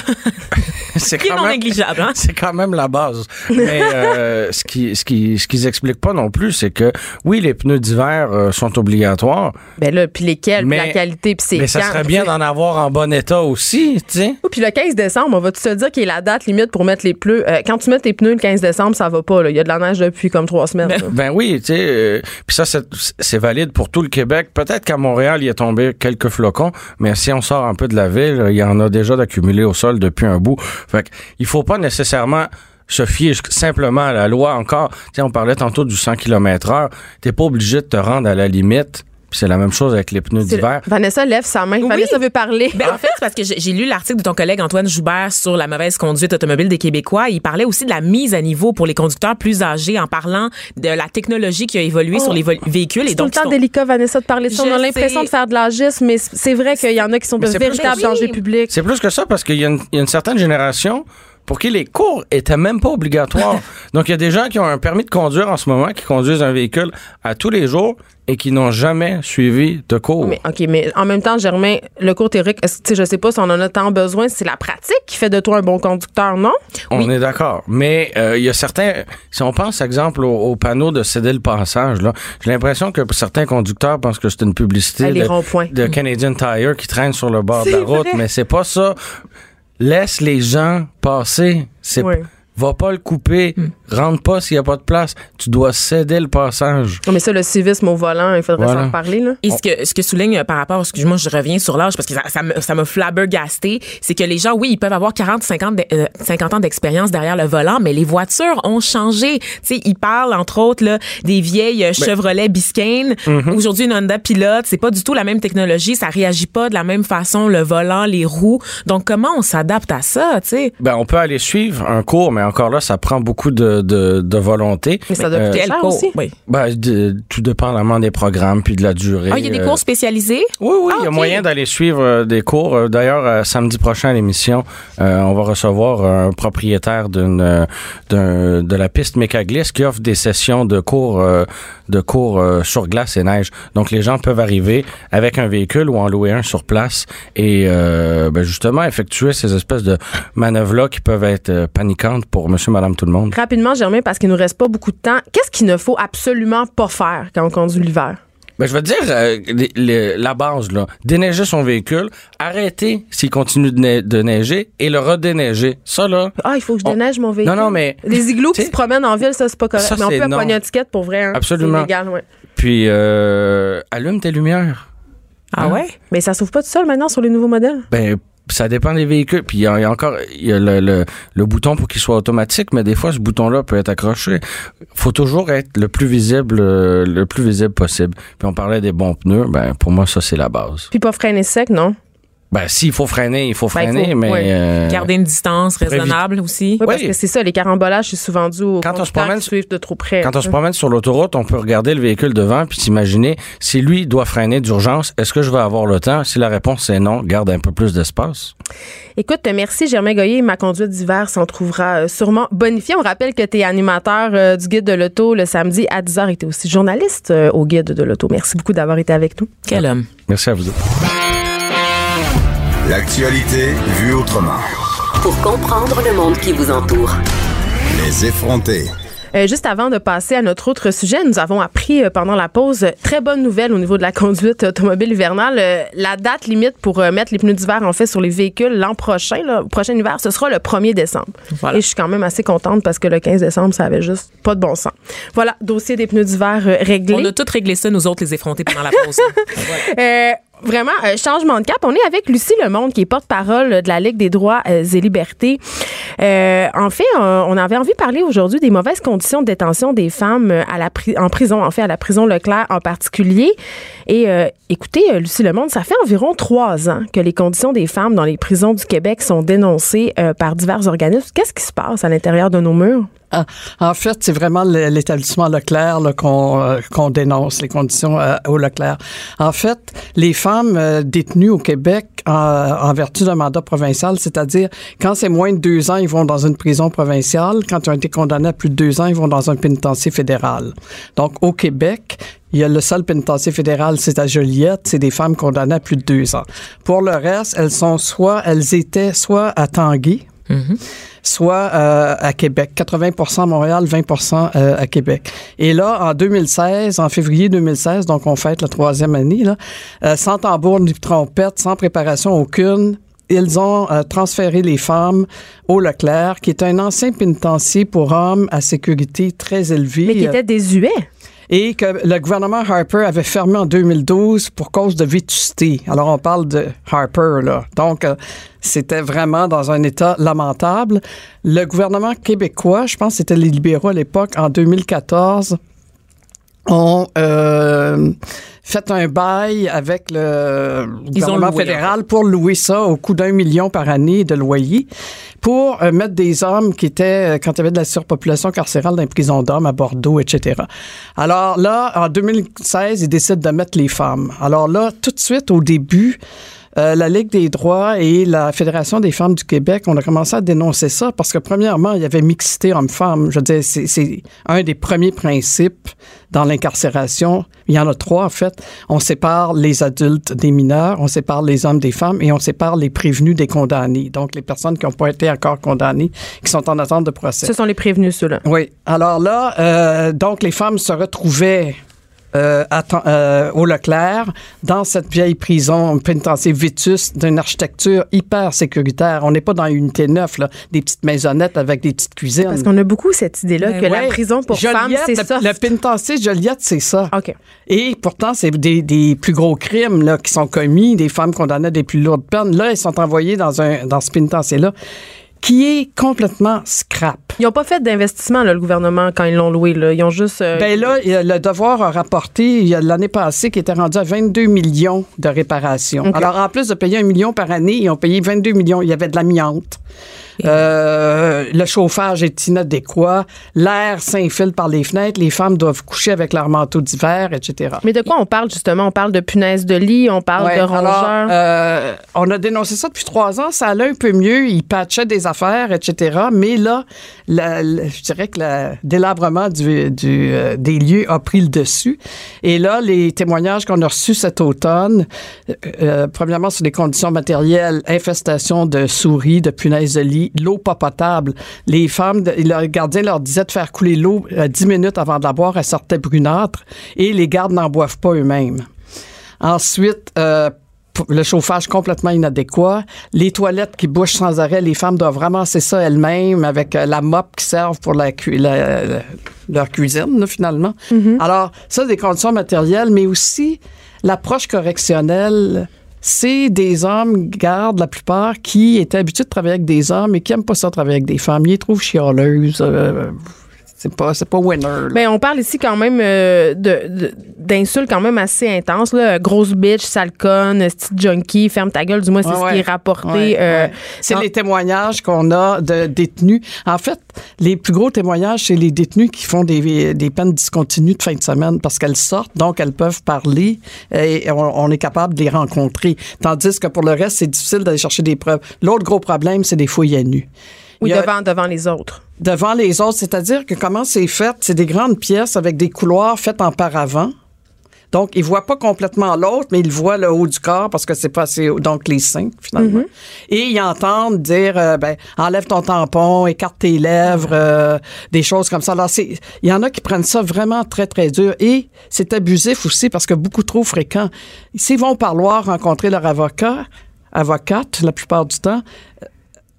C'est négligeable, hein? C'est quand même la base. Mais euh, ce qui, ce qui, ce qu'ils expliquent pas non plus, c'est que oui, les pneus d'hiver euh, sont obligatoires, Ben là, puis lesquels, puis Mais- la qualité, puis c'est mais ça quand, serait bien d'en avoir en bon état aussi, tu sais. Oh, puis le 15 décembre, on va te dire qu'il est la date limite pour mettre les pneus. Euh, quand tu mets tes pneus le 15 décembre, ça va pas. là. Il y a de la neige depuis comme trois semaines. là. Ben oui, tu sais. euh, Puis ça, c'est c'est valide pour tout le Québec. Peut-être qu'à Montréal, il est tombé quelques flocons, mais si on sort un peu de la ville, il y en a déjà d'accumulés au sol depuis un bout. Fait il faut pas nécessairement se fier simplement à la loi encore. Tu sais, on parlait tantôt du 100 km heure. T'es pas obligé de te rendre à la limite. Puis c'est la même chose avec les pneus d'hiver. Vanessa lève sa main. Vanessa veut parler. Ben, en fait, c'est parce que j'ai lu l'article de ton collègue Antoine Joubert sur la mauvaise conduite automobile des Québécois. Il parlait aussi de la mise à niveau pour les conducteurs plus âgés en parlant de la technologie qui a évolué Oh. sur les vo- véhicules. Et c'est tout le donc, temps sont- délicat, Vanessa, de parler de ça. Je On a l'impression de faire de l'agisme, mais c'est vrai qu'il y en a qui sont de véritables que- dangers Oui. publics. C'est plus que ça parce qu'il y a une certaine génération pour qui les cours étaient même pas obligatoires. Donc, il y a des gens qui ont un permis de conduire en ce moment, qui conduisent un véhicule à tous les jours et qui n'ont jamais suivi de cours. Mais, OK, mais en même temps, Germain, le cours théorique, sais, je sais pas si on en a tant besoin, c'est la pratique qui fait de toi un bon conducteur, non? On est d'accord. Mais euh, il y a certains... Si on pense, exemple, au, au panneau de céder le passage, là, j'ai l'impression que certains conducteurs pensent que c'est une publicité Ah, de, Canadian Tire qui traîne sur le bord de la route, vrai. mais c'est pas ça. Laisse les gens passer. C'est Oui. Va pas le couper. Rentre pas s'il y a pas de place. Tu dois céder le passage. Non, mais ça, le civisme au volant, il faudrait Voilà. s'en reparler, là. Et ce que, ce que souligne euh, par rapport, excuse-moi, je reviens sur l'âge parce que ça, ça me, ça me flabbergasté, c'est que les gens, oui, ils peuvent avoir 40, 50, de- euh, 50 ans d'expérience derrière le volant, mais les voitures ont changé. Tu sais, ils parlent, entre autres, là, des vieilles euh, Chevrolet Biscayne. Aujourd'hui, une Honda Pilot, c'est pas du tout la même technologie, ça réagit pas de la même façon, le volant, les roues. Donc, comment on s'adapte à ça, tu sais? Ben, on peut aller suivre un cours, mais encore là, ça prend beaucoup de, de, de volonté. Mais ça doit coûter Quel cher aussi. Oui. Ben, de- tout dépendamment des programmes puis de la durée. Ah, il y a des Euh, cours spécialisés? Oui, oui, il y a Ah, moyen d'aller suivre euh, des cours. Euh, D'ailleurs, euh, samedi prochain à l'émission, euh, on va recevoir un propriétaire d'une euh, d'un- de la piste Mécaglisse qui offre des sessions de cours euh, de cours euh, sur glace et neige. Donc, les gens peuvent arriver avec un véhicule ou en louer un sur place et euh, ben, justement effectuer ces espèces de manœuvres-là qui peuvent être euh, paniquantes pour monsieur, madame, tout le monde. Rapidement, Germain, parce qu'il nous reste pas beaucoup de temps, qu'est-ce qu'il ne faut absolument pas faire quand on conduit l'hiver? Ben, je veux dire, euh, les- les- la base, là, déneiger son véhicule, arrêter s'il continue de, ne- de neiger et le redéneiger. Ça, là, Ah, il faut que je On- déneige mon véhicule. Non, non, mais- Les igloos qui se promènent en ville, ça, c'est pas correct. Ça, mais on peut non. pogner une étiquette pour vrai. Hein. Absolument. Ouais. puis euh, allume tes lumières. Ah Hein? ouais? Mais ça s'ouvre pas tout seul maintenant sur les nouveaux modèles? Ben, ça dépend des véhicules. Puis il y, a encore y a le bouton pour qu'il soit automatique, mais des fois, ce bouton-là peut être accroché. faut toujours être le plus visible euh, le plus visible possible. Puis on parlait des bons pneus. Ben, pour moi, ça, c'est la base. Puis pas freiner sec, non? Ben, s'il faut freiner, il faut Ben, il freiner, faut, mais... ouais. euh, Garder une distance raisonnable aussi. Oui, parce Oui. que c'est ça, les carambolages, c'est souvent dû aux Quand on se promène qui de trop près. Quand on se promène sur l'autoroute, on peut regarder le véhicule devant puis s'imaginer si lui doit freiner d'urgence, est-ce que je vais avoir le temps? Si la réponse est non, garde un peu plus d'espace. Écoute, merci Germain Goyer. Ma conduite d'hiver s'en trouvera euh, sûrement bonifiée. On rappelle que tu es animateur euh, du Guide de l'Auto le samedi à 10h et tu es aussi journaliste euh, au Guide de l'Auto. Merci beaucoup d'avoir été avec nous. Quel homme. Merci à vous. autres. L'actualité vue autrement. Pour comprendre le monde qui vous entoure. Les effronter. Euh, juste avant de passer à notre autre sujet, nous avons appris euh, pendant la pause euh, très bonne nouvelle au niveau de la conduite automobile hivernale. Euh, la date limite pour euh, mettre les pneus d'hiver en fait sur les véhicules l'an prochain, là, au prochain hiver, ce sera le 1er décembre. Voilà. Et je suis quand même assez contente parce que le 15 décembre, ça avait juste pas de bon sens. Voilà, dossier des pneus d'hiver euh, réglé. On a tout réglé ça, nous autres, les effrontés, pendant la pause. Euh, vraiment, euh, changement de cap. On est avec Lucie Lemonde, qui est porte-parole de la Ligue des droits euh, et libertés. Euh, en fait, on avait envie de parler aujourd'hui des mauvaises conditions de détention des femmes euh, à la en prison, en fait, à la prison Leclerc en particulier. Et écoutez, Lucie Lemonde, ça fait environ trois ans que les conditions des femmes dans les prisons du Québec sont dénoncées par divers organismes. Qu'est-ce qui se passe à l'intérieur de nos murs? Ah, en fait, c'est vraiment l'établissement Leclerc euh, qu'on dénonce, les conditions euh, au Leclerc. En fait, les femmes euh, détenues au Québec en, vertu d'un mandat provincial, c'est-à-dire quand c'est moins de deux ans, ils vont dans une prison provinciale. Quand ils ont été condamnés à plus de deux ans, ils vont dans un pénitencier fédéral. Donc, au Québec, il y a le seul pénitencier fédéral, c'est à Joliette, c'est des femmes condamnées à plus de deux ans. Pour le reste, elles sont soit, elles étaient soit à Tanguy, soit euh, à Québec. 80% à Montréal, 20% euh, à Québec. Et là, en 2016, en février 2016, donc on fête la troisième année, là, euh, sans tambour ni trompette, sans préparation aucune, ils ont euh, transféré les femmes au Leclerc, qui est un ancien pénitencier pour hommes à sécurité très élevée. Mais qui étaient désuets. Et que le gouvernement Harper avait fermé en 2012 pour cause de vétusté. Alors, on parle de Harper, là. Donc, euh, c'était vraiment dans un état lamentable. Le gouvernement québécois, je pense que c'était les libéraux à l'époque, en 2014, ont euh, fait un bail avec le Ils gouvernement fédéral pour louer ça au coût d'un million par année de loyer pour euh, mettre des hommes qui étaient, euh, quand il y avait de la surpopulation carcérale dans les prisons d'hommes à Bordeaux, etc. Alors là, en 2016, ils décident de mettre les femmes. Alors là, tout de suite, au début, euh, la Ligue des droits et la Fédération des femmes du Québec, on a commencé à dénoncer ça parce que, premièrement, il y avait mixité homme-femme. Je veux dire, c'est- c'est un des premiers principes dans l'incarcération. Il y en a trois, en fait. On sépare les adultes des mineurs, on sépare les hommes des femmes et on sépare les prévenus des condamnés. Donc, les personnes qui n'ont pas été encore condamnées, qui sont en attente de procès. Ce sont les prévenus, ceux-là. Oui. Alors là, euh, donc les femmes se retrouvaient euh, euh, au Leclerc dans cette vieille prison pénitentiaire vétus d'une architecture hyper sécuritaire. On n'est pas dans une unité 9, là, des petites maisonnettes avec des petites cuisines. Parce qu'on a beaucoup cette idée-là Ben que la prison pour Joliette, femmes, c'est ça. Le pénitencier Joliette, c'est ça. OK. Et pourtant, c'est des, des plus gros crimes là, qui sont commis, des femmes condamnées à des plus lourdes peines. Là, elles sont envoyées dans, un, dans ce pénitencier-là qui est complètement scrap. Ils n'ont pas fait d'investissement, le gouvernement, quand ils l'ont loué. Là. Ils ont juste. euh, Ben là, le devoir a rapporté l'année passée qui était rendu à 22 millions de réparations. Alors, en plus de payer un million par année, ils ont payé 22 millions. Il y avait de l'amiante. Euh, le chauffage est inadéquat. L'air s'infile par les fenêtres. Les femmes doivent coucher avec leur manteau d'hiver, etc. Mais de quoi on parle, justement? On parle de punaises de lit, on parle Ouais, de alors, rongeurs. euh, on a dénoncé ça depuis trois ans. Ça allait un peu mieux. Ils patchaient des affaires, etc. Mais là, je dirais que le délabrement euh, des lieux a pris le dessus. Et là, les témoignages qu'on a reçus cet automne, euh, euh, premièrement sur les conditions matérielles, infestation de souris, de punaises de lit, l'eau pas potable. Les femmes, de- le gardien leur disait de faire couler l'eau 10 minutes avant de la boire. Elle sortait brunâtre. Et les gardes n'en boivent pas eux-mêmes. Ensuite, le chauffage complètement inadéquat, les toilettes qui bouchent sans arrêt, les femmes doivent ramasser ça elles-mêmes avec euh, la mop qui servent pour la, cu- la- la- leur cuisine, là, finalement. Alors, ça, des conditions matérielles, mais aussi l'approche correctionnelle. C'est des hommes, gardes la plupart, qui étaient habitués de travailler avec des hommes et qui n'aiment pas ça travailler avec des femmes. Ils les trouvent chialeuses. euh, c'est pas, c'est pas winner. là. Ben, on parle ici quand même euh, de, de- d'insultes quand même assez intenses. Là. Grosse bitch, sale conne, petite junkie, ferme ta gueule. Du moins, c'est Ouais, ce qui est rapporté. Ouais, euh, ouais. C'est les témoignages qu'on a de détenus. En fait, les plus gros témoignages, c'est les détenus qui font des, des peines discontinues de fin de semaine parce qu'elles sortent, donc elles peuvent parler et on, on est capable de les rencontrer. Tandis que pour le reste, c'est difficile d'aller chercher des preuves. L'autre gros problème, c'est des fouilles à nu. Oui, Il a- devant, devant les autres. devant les autres, c'est-à-dire que comment c'est fait, c'est des grandes pièces avec des couloirs faits en paravent. Donc, ils voient pas complètement l'autre, mais ils voient le haut du corps parce que c'est pas assez haut. Donc, les seins, finalement. Et ils entendent dire, euh, ben, enlève ton tampon, écarte tes lèvres, euh, des choses comme ça. Alors, il y en a qui prennent ça vraiment très, très dur. Et c'est abusif aussi parce que beaucoup trop fréquent. S'ils vont au parloir rencontrer leur avocat, avocate, la plupart du temps,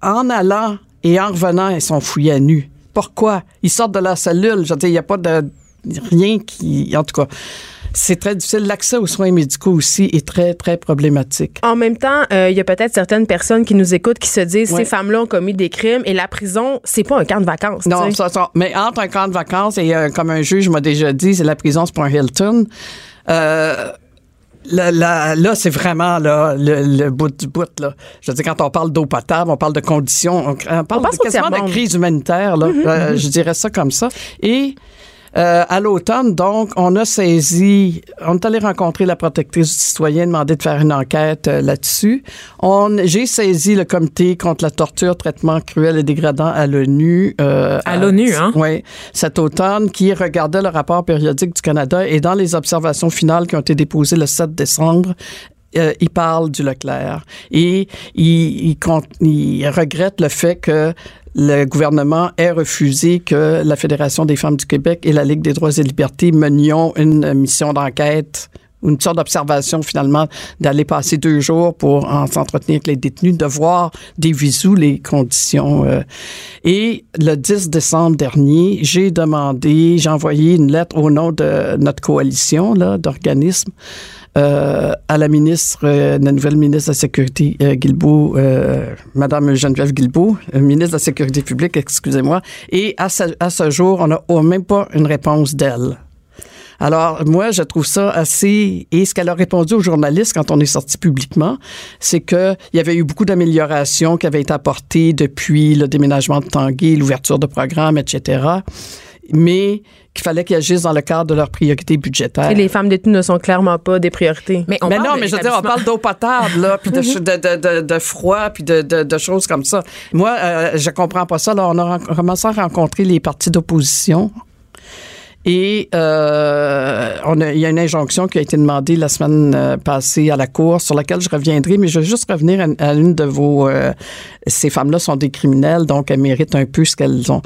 en allant et en revenant, ils sont fouillés à nu. Pourquoi? Ils sortent de la cellule. Je veux dire, il n'y a pas de rien qui. En tout cas, c'est très difficile. L'accès aux soins médicaux aussi est très, très problématique. En même temps, euh, il y a peut-être certaines personnes qui nous écoutent qui se disent Ouais. ces femmes-là ont commis des crimes et la prison, c'est pas un camp de vacances. Non, ça, ça- mais entre un camp de vacances et euh, comme un juge m'a déjà dit, c'est la prison, c'est pas un Hilton. Euh, là, là, là, c'est vraiment là, le, le bout du bout. Là. Je veux dire, quand on parle d'eau potable, on parle de conditions, on, on parle On de- quasiment de crise humanitaire. Là. Euh, je dirais ça comme ça. Et euh, à l'automne, donc, on a saisi, on est allé rencontrer la protectrice du citoyen, demander de faire une enquête euh, là-dessus. On, j'ai saisi le comité contre la torture, traitement cruel et dégradant à l'ONU. euh, À l'ONU, hein? Oui, cet automne, qui regardait le rapport périodique du Canada et dans les observations finales qui ont été déposées le 7 décembre, euh, il parle du Leclerc et il, il, il regrette le fait que le gouvernement ait refusé que la Fédération des femmes du Québec et la Ligue des droits et libertés menions une mission d'enquête une sorte d'observation finalement d'aller passer deux jours pour en s'entretenir avec les détenus, de voir des visous les conditions. euh. Et le 10 décembre dernier, j'ai demandé, j'ai envoyé une lettre au nom de notre coalition là, d'organismes euh, à la ministre, euh, la nouvelle ministre de la Sécurité, euh, Guilbeault, Madame Geneviève Guilbeault, ministre de la Sécurité publique, excusez-moi. Et à ce, jour, on n'a même pas une réponse d'elle. Alors, moi, je trouve ça assez... Et ce qu'elle a répondu aux journalistes quand on est sorti publiquement, c'est qu'il y avait eu beaucoup d'améliorations qui avaient été apportées depuis le déménagement de Tanguay, l'ouverture de programmes, etc., mais qu'il fallait qu'ils agissent dans le cadre de leurs priorités budgétaires. Et les femmes détenues ne sont clairement pas des priorités. Mais, on mais parle non, mais je veux dire, on parle d'eau potable, là, puis de, ch- de, de, de, de froid, puis de, de, de choses comme ça. Moi, euh, je comprends pas ça. Là, on a commencé à rencontrer les partis d'opposition. Et euh, on a- il y a une injonction qui a été demandée la semaine euh, passée à la Cour, sur laquelle je reviendrai, mais je veux juste revenir à, à l'une de vos... euh, ces femmes-là sont des criminels, donc elles méritent un peu ce qu'elles ont.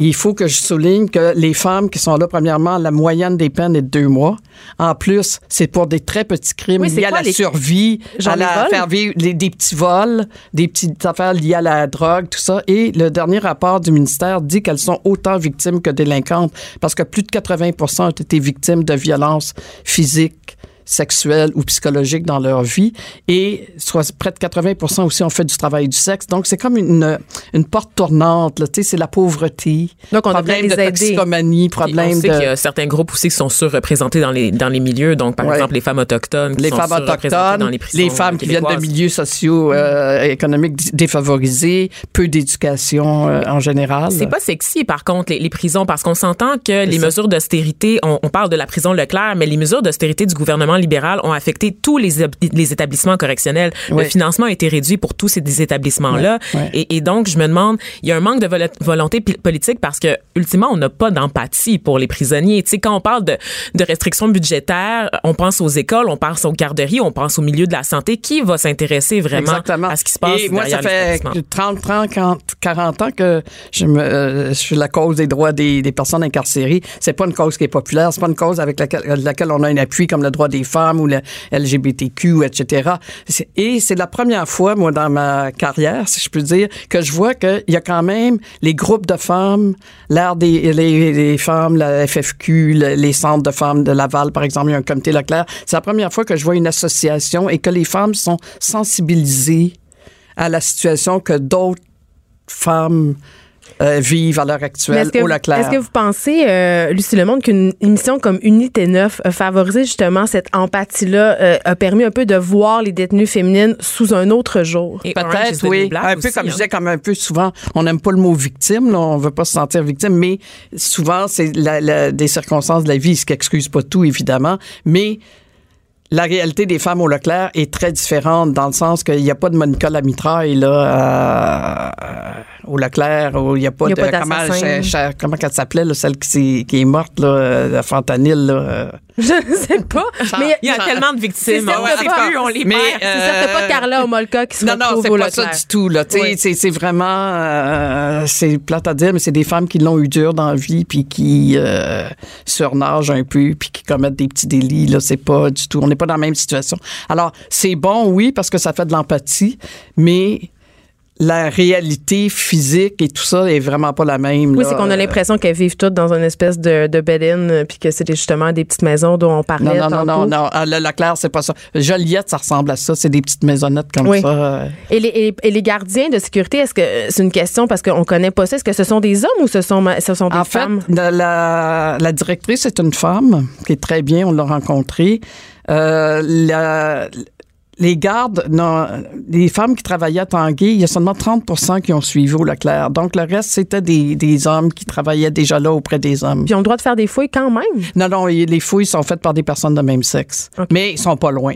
Il faut que je souligne que les femmes qui sont là, premièrement, la moyenne des peines est de deux mois. En plus, c'est pour des très petits crimes Oui, liés à la les- survie, Genre à la faire vivre les- des petits vols, des petites affaires liées à la drogue, tout ça. Et le dernier rapport du ministère dit qu'elles sont autant victimes que délinquantes parce que plus de 80 ont été victimes de violences physiques sexuelles ou psychologiques dans leur vie et soit près de 80% aussi ont fait du travail du sexe. Donc, c'est comme une, une porte tournante. C'est la pauvreté, Donc, on problème les de aider. toxicomanie, Puis on problème sait qu'il y de... a certains groupes aussi qui sont surreprésentés dans les, dans les milieux. Donc, par Ouais. exemple, les femmes autochtones qui les sont femmes autochtones, dans les prisons les femmes qui viennent de milieux sociaux, euh, économiques défavorisés, peu d'éducation euh, en général. C'est pas sexy, par contre, les, les prisons, parce qu'on s'entend que les ça. mesures d'austérité, on, on parle de la prison Leclerc, mais les mesures d'austérité du gouvernement libéral ont affecté tous les, les établissements correctionnels. Ouais. Le financement a été réduit pour tous ces établissements-là. Ouais, ouais. Et, et donc, je me demande, il y a un manque de volo- volonté politique parce que, ultimement, on n'a pas d'empathie pour les prisonniers. Tu sais, quand on parle de, de restrictions budgétaires, on pense aux écoles, on pense aux garderies, on pense au milieu de la santé. Qui va s'intéresser vraiment Exactement. à ce qui se passe Et moi, ça fait l'établissement? 30, 30, 40, 40 ans que je, me, euh, je suis la cause des droits des, des personnes incarcérées. C'est pas une cause qui est populaire. C'est pas une cause avec laquelle, laquelle on a un appui comme le droit des femmes ou LGBTQ, etc. Et c'est la première fois, moi, dans ma carrière, si je peux dire, que je vois qu'il y a quand même les groupes de femmes, l'air des les, femmes, la FFQ, le- les centres de femmes de Laval, par exemple, il y a un comité Leclerc. C'est la première fois que je vois une association et que les femmes sont sensibilisées à la situation que d'autres femmes euh, vivent à l'heure actuelle Est-ce que, au Leclerc. est-ce que vous pensez, euh, Lucie Lemonde, qu'une émission comme Unité 9 a favorisé justement cette empathie-là, euh, a permis un peu de voir les détenues féminines sous un autre jour? Peut-être, oui. Un peu aussi, comme je hein. disais, comme un peu souvent, on n'aime pas le mot victime, là, on veut pas se sentir victime, mais souvent, c'est la- la- des circonstances de la vie, ce qui excuse pas tout, évidemment, mais la réalité des femmes au Leclerc est très différente dans le sens qu'il n'y a pas de Monica Lamitraille là, euh, au Leclerc, où il n'y a pas Il y a de. pas comment, d'assassin. je- je- comment elle s'appelait, celle qui, est morte, là, euh, la fentanyl. Là, euh. Je ne sais pas. mais Il y a tellement de victimes. C'est ça, on c'est sait pas- plus, on les Mais, perd. euh, c'est certes pas Carla Homolka qui se Non, non, retrouve c'est au pas ça Leclerc. du tout. Là. Tu sais, Oui. C'est, c'est vraiment. euh, c'est plate à dire, mais c'est des femmes qui l'ont eu dur dans la vie, puis qui euh, surnagent un peu, puis qui commettent des petits délits. Là, c'est pas du tout. On pas dans la même situation. Alors, c'est bon, oui, parce que ça fait de l'empathie, mais la réalité physique et tout ça est vraiment pas la même. Oui, c'est qu'on a l'impression qu'elles vivent toutes dans une espèce de, de bed-in, puis que c'est justement des petites maisons dont on Non, parlait non, non, tantôt. non, non. À Le- Leclerc, c'est pas ça. Joliette, ça ressemble à ça. C'est des petites maisonnettes comme Oui. ça. Et les, et, et les gardiens de sécurité, est-ce que c'est une question parce qu'on connaît pas ça? Est-ce que ce sont des hommes ou ce sont, ce sont des En femmes? fait, la, la- la directrice est une femme qui est très bien, on l'a rencontrée. Euh, la- les gardes, non, les femmes qui travaillaient à Tanguay, il y a seulement 30 qui ont suivi au Leclerc. Donc, le reste, c'était des, des hommes qui travaillaient déjà là auprès des hommes. Puis ils ont le droit de faire des fouilles quand même? Non, non, les fouilles sont faites par des personnes de même sexe. Mais ils sont pas loin.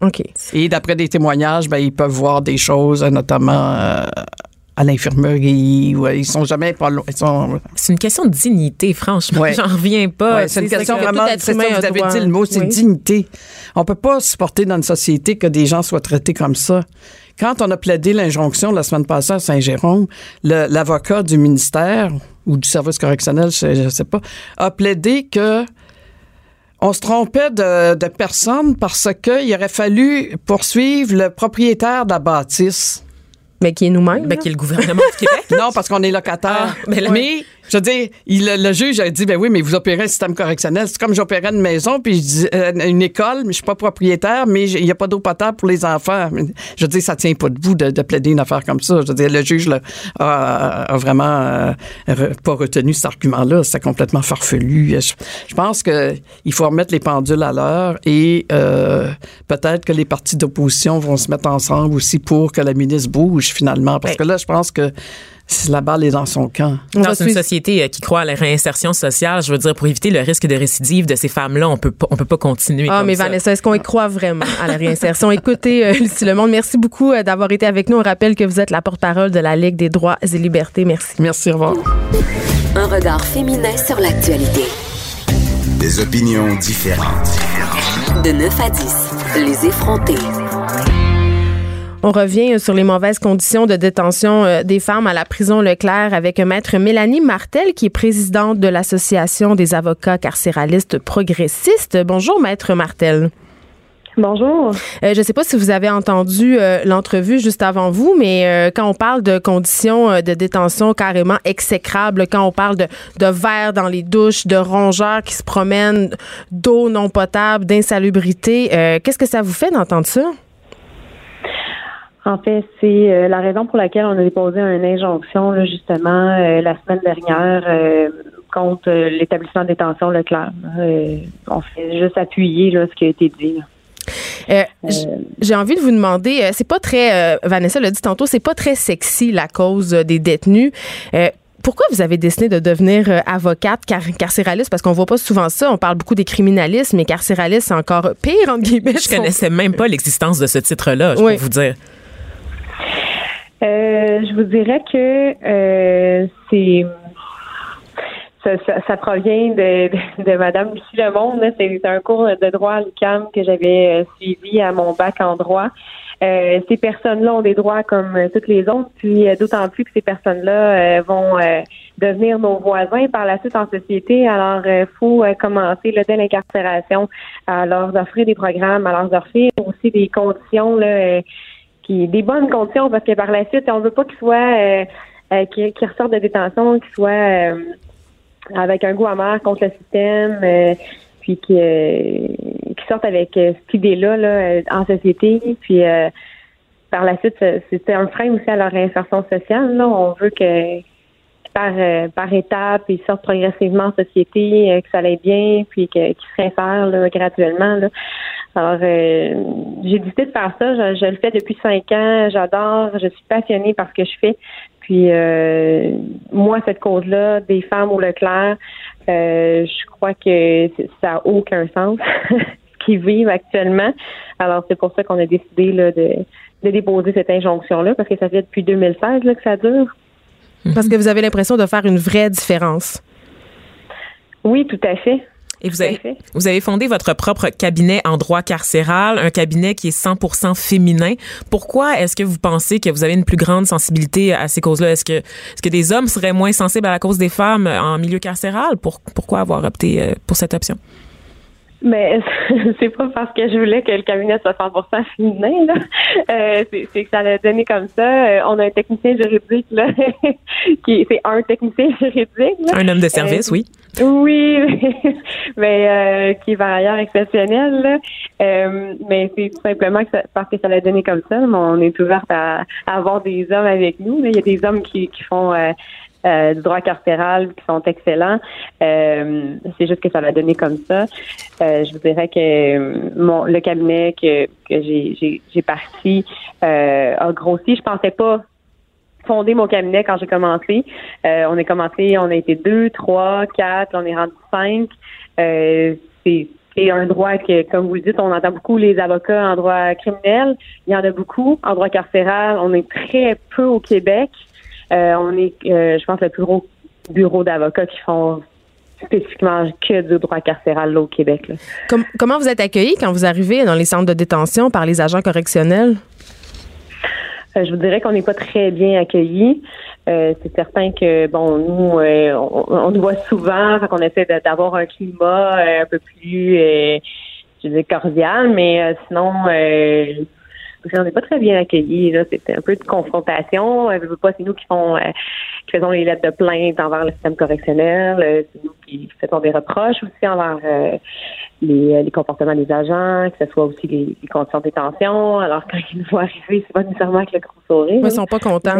OK. Et d'après des témoignages, ben, ils peuvent voir des choses, euh, notamment euh, à l'infirmerie. Ouais, ils sont jamais pas loin. Sont, C'est une question de dignité, franchement. Ouais. J'en reviens pas. Ouais, c'est une question que- vraiment. C'est ça, vous avez droit. dit le mot, c'est Oui. dignité. On peut pas supporter dans une société que des gens soient traités comme ça. Quand on a plaidé l'injonction la semaine passée à Saint-Jérôme, l'avocat du ministère ou du service correctionnel, je, je sais pas, a plaidé que on se trompait de, de personne parce qu'il aurait fallu poursuivre le propriétaire de la bâtisse. Mais qui est nous-mêmes. Ben, qui est le gouvernement du Québec. Non, parce qu'on est locataire. Ah, ben là- mais, je veux dire, il, le juge a dit, ben oui, mais vous opérez un système correctionnel. C'est comme j'opérais une maison, puis je dis, euh, une école, mais je suis pas propriétaire, mais il n'y a pas d'eau potable pour les enfants. Je veux dire, ça tient pas debout de, de plaider une affaire comme ça. Je veux dire, le juge là, a, a vraiment euh, re- pas retenu cet argument-là. C'était complètement farfelu. Je, je pense que il faut remettre les pendules à l'heure et euh, peut-être que les partis d'opposition vont se mettre ensemble aussi pour que la ministre bouge finalement. Parce Ouais. que là, je pense que la balle est dans son camp. Dans une société euh, qui croit à la réinsertion sociale, je veux dire, pour éviter le risque de récidive de ces femmes-là, on peut pas, on peut pas continuer Ah, comme mais ça. Vanessa, est-ce qu'on y croit vraiment à la réinsertion? Écoutez, euh, Lucie Lemonde, merci beaucoup euh, d'avoir été avec nous. On rappelle que vous êtes la porte-parole de la Ligue des droits et libertés. Merci. Merci, au revoir. Un regard féminin sur l'actualité. Des opinions différentes. De 9 à 10, les effrontés. On revient euh, sur les mauvaises conditions de détention euh, des femmes à la prison Leclerc avec maître Mélanie Martel, qui est présidente de l'Association des avocats carcéralistes progressistes. Bonjour, maître Martel. Bonjour. Euh, je ne sais pas si vous avez entendu euh, l'entrevue juste avant vous, mais euh, quand on parle de conditions de détention carrément exécrables, quand on parle de, de verre dans les douches, de rongeurs qui se promènent, d'eau non potable, d'insalubrité, qu'est-ce que ça vous fait d'entendre ça? En fait, c'est euh, la raison pour laquelle on a déposé une injonction, là, justement, euh, la semaine dernière euh, contre euh, l'établissement de détention Leclerc. Euh, on fait juste appuyer là, ce qui a été dit. là. Euh, J'ai envie de vous demander, c'est pas très, euh, Vanessa l'a dit tantôt, c'est pas très sexy la cause des détenus. Euh, pourquoi vous avez décidé de devenir avocate car carcéraliste? Parce qu'on voit pas souvent ça. On parle beaucoup des criminalistes, mais carcéraliste, c'est encore pire, entre guillemets. Je connaissais même pas l'existence de ce titre-là, je Oui. peux vous dire. Euh, je vous dirais que euh, c'est ça, ça, ça provient de, de, de Madame Lucie Lemonde. C'est un cours de droit à l'UQAM que j'avais euh, suivi à mon bac en droit. Euh, ces personnes-là ont des droits comme toutes les autres, puis d'autant plus que ces personnes-là vont euh, devenir nos voisins par la suite en société. Alors, il faut commencer là, dès l'incarcération à leur offrir des programmes, à leur offrir aussi des conditions là, qui des bonnes conditions parce que par la suite, on veut pas qu'ils soient euh, euh, ressortent de détention, qu'ils soient euh, avec un goût amer contre le système, euh, puis euh, qu'ils sortent avec euh, cette idée-là là, en société, puis par la suite, c'est un frein aussi à leur réinsertion sociale. Là. On veut que par, euh, par étapes, ils sortent progressivement en société, euh, que ça aille bien, puis que- qu'ils se réinsèrent là, graduellement. Là. Alors, euh, j'ai décidé de faire ça. Je, je le fais depuis cinq ans. J'adore. Je suis passionnée par ce que je fais. Puis, euh, moi, cette cause-là, des femmes au Leclerc, je crois que ça n'a aucun sens. ce qui vivent actuellement. Alors, c'est pour ça qu'on a décidé là, de, de déposer cette injonction-là, parce que ça fait depuis 2016 là, que ça dure. Parce que vous avez l'impression de faire une vraie différence. Oui, tout à fait. Et vous avez, vous avez fondé votre propre cabinet en droit carcéral, un cabinet qui est 100% féminin. Pourquoi est-ce que vous pensez que vous avez une plus grande sensibilité à ces causes-là? Est-ce que, est-ce que des hommes seraient moins sensibles à la cause des femmes en milieu carcéral? Pour, pourquoi avoir opté euh, pour cette option? Mais c'est pas parce que je voulais que le cabinet soit 100% féminin. Là. Euh, c'est, que ça l'a donné comme ça. Euh, on a un technicien juridique là, qui c'est un technicien juridique. Là. Un homme de service, oui. Euh, oui, mais euh, qui est par ailleurs exceptionnel. Là. mais c'est tout simplement que parce que ça l'a donné comme ça. Mais on est ouvert à, avoir des hommes avec nous. Il y a des hommes qui, qui font euh, du droit carcéral qui sont excellents. Euh, c'est juste que ça l'a donné comme ça. Euh, je vous dirais que mon le cabinet que, que j'ai, parti a grossi. Je pensais pas fonder mon cabinet quand j'ai commencé. on a commencé, on a été deux, trois, quatre, on est rendu cinq. c'est c'est un droit que, comme vous le dites, on entend beaucoup les avocats en droit criminel. Il y en a beaucoup. En droit carcéral, on est très peu au Québec. Euh, on est, euh, je pense, le plus gros bureau d'avocats qui font spécifiquement que du droit carcéral au Québec. comment vous êtes accueillis quand vous arrivez dans les centres de détention par les agents correctionnels? Euh, je vous dirais qu'on n'est pas très bien accueillis. c'est certain que bon, nous, on, nous voit souvent, qu'on essaie d'avoir un climat un peu plus, je veux cordial, mais sinon, on n'est pas très bien accueillis. Là, c'est un peu de confrontation. Euh, pas, c'est nous qui font, euh, qui faisons les lettres de plainte envers le système correctionnel. Euh, c'est nous qui faisons des reproches aussi envers les, comportements des agents, que ce soit aussi les, conditions de détention. Alors quand ils nous voient arriver, c'est pas nécessairement avec le gros sourire. ils sont pas contents.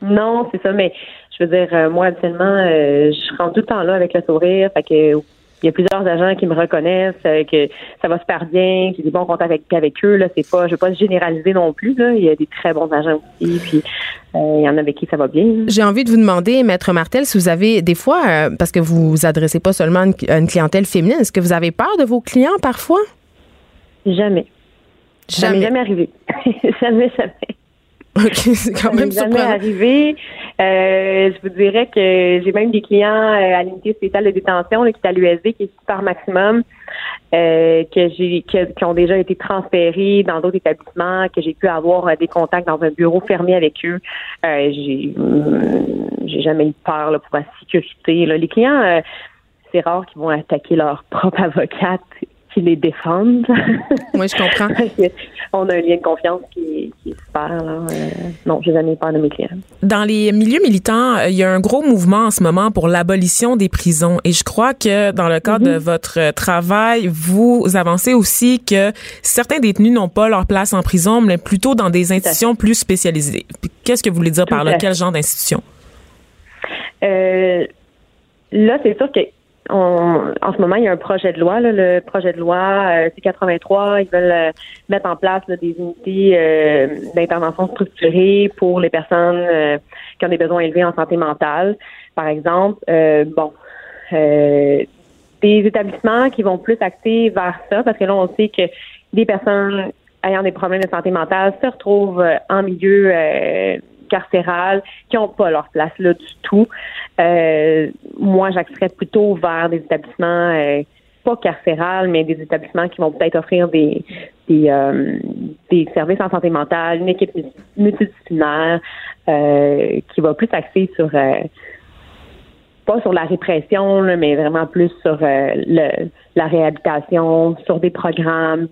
non, c'est ça. Mais je veux dire, moi, habituellement, je rentre tout le temps là avec le sourire. Fait que il y a plusieurs agents qui me reconnaissent, euh, que ça va super bien, j'ai des bons contacts avec, avec eux. Là, c'est pas, je veux pas généraliser non plus. Là. Il y a des très bons agents aussi, puis euh, il y en a avec qui ça va bien. J'ai envie de vous demander, Maître Martel, si vous avez des fois, euh, parce que vous vous adressez pas seulement à une, clientèle féminine, est-ce que vous avez peur de vos clients parfois? Jamais. Jamais, jamais arrivé. jamais, jamais. OK, c'est quand même jamais arrivé. Euh, je vous dirais que j'ai même des clients euh, à l'unité spéciale de détention qui est à l'USD, qui est super maximum, euh, que j'ai qui, ont déjà été transférés dans d'autres établissements, que j'ai pu avoir des contacts dans un bureau fermé avec eux. j'ai j'ai jamais eu peur là, pour la sécurité. Là. Les clients, c'est rare qu'ils vont attaquer leur propre avocate qui les défendent. Oui, je comprends. on a un lien de confiance qui, est super. Euh, non, j'ai jamais peur de mes clients. Dans les milieux militants, euh, il y a un gros mouvement en ce moment pour l'abolition des prisons. Et je crois que dans le cadre de mhm. votre travail, vous avancez aussi que certains détenus n'ont pas leur place en prison, mais plutôt dans des institutions plus spécialisées. Qu'est-ce que vous voulez dire par là? Quel genre d'institution? Euh, là, c'est sûr que en ce moment, il y a un projet de loi, le projet de loi euh, C83. Ils veulent euh, mettre en place des unités euh, d'intervention structurée pour les personnes qui ont des besoins élevés en santé mentale, par exemple. bon, des établissements qui vont plus axer vers ça, parce que là, on sait que des personnes ayant des problèmes de santé mentale se retrouvent en milieu carcérales qui n'ont pas leur place là du tout. Euh, moi, j'axerais plutôt vers des établissements euh, pas carcérales, mais des établissements qui vont peut-être offrir des des, euh, des, services en santé mentale, une équipe multidisciplinaire qui va plus axer sur pas sur la répression, mais vraiment plus sur le, la réhabilitation, sur des programmes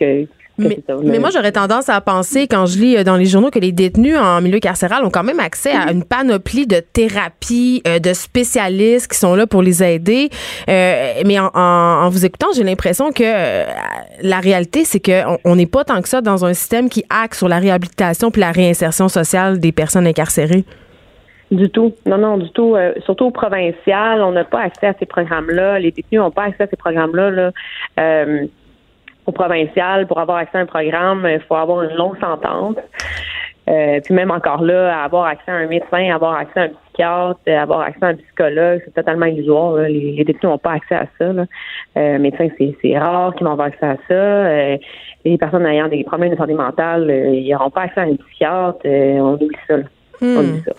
que, mais, moi, j'aurais tendance à penser, quand je lis euh, dans les journaux, que les détenus en milieu carcéral ont quand même accès à une panoplie de thérapies, euh, de spécialistes qui sont là pour les aider. Euh, mais en, vous écoutant, j'ai l'impression que la réalité, c'est qu'on n'est pas tant que ça dans un système qui axe sur la réhabilitation puis la réinsertion sociale des personnes incarcérées. Du tout. Non, non, du tout. surtout au provincial, on n'a pas accès à ces programmes-là. Les détenus n'ont pas accès à ces programmes-là. Là au provincial, pour avoir accès à un programme, il faut avoir une longue sentence. Euh, puis même encore là, avoir accès à un médecin, avoir accès à un psychiatre, avoir accès à un psychologue, c'est totalement illusoire. Les, les détenus n'ont pas accès à ça. Là. Euh, médecins, c'est, rare qu'ils vont avoir accès à ça. Euh, les personnes ayant des problèmes de santé mentale, ils n'auront pas accès à un psychiatre. On oublie ça. Ça.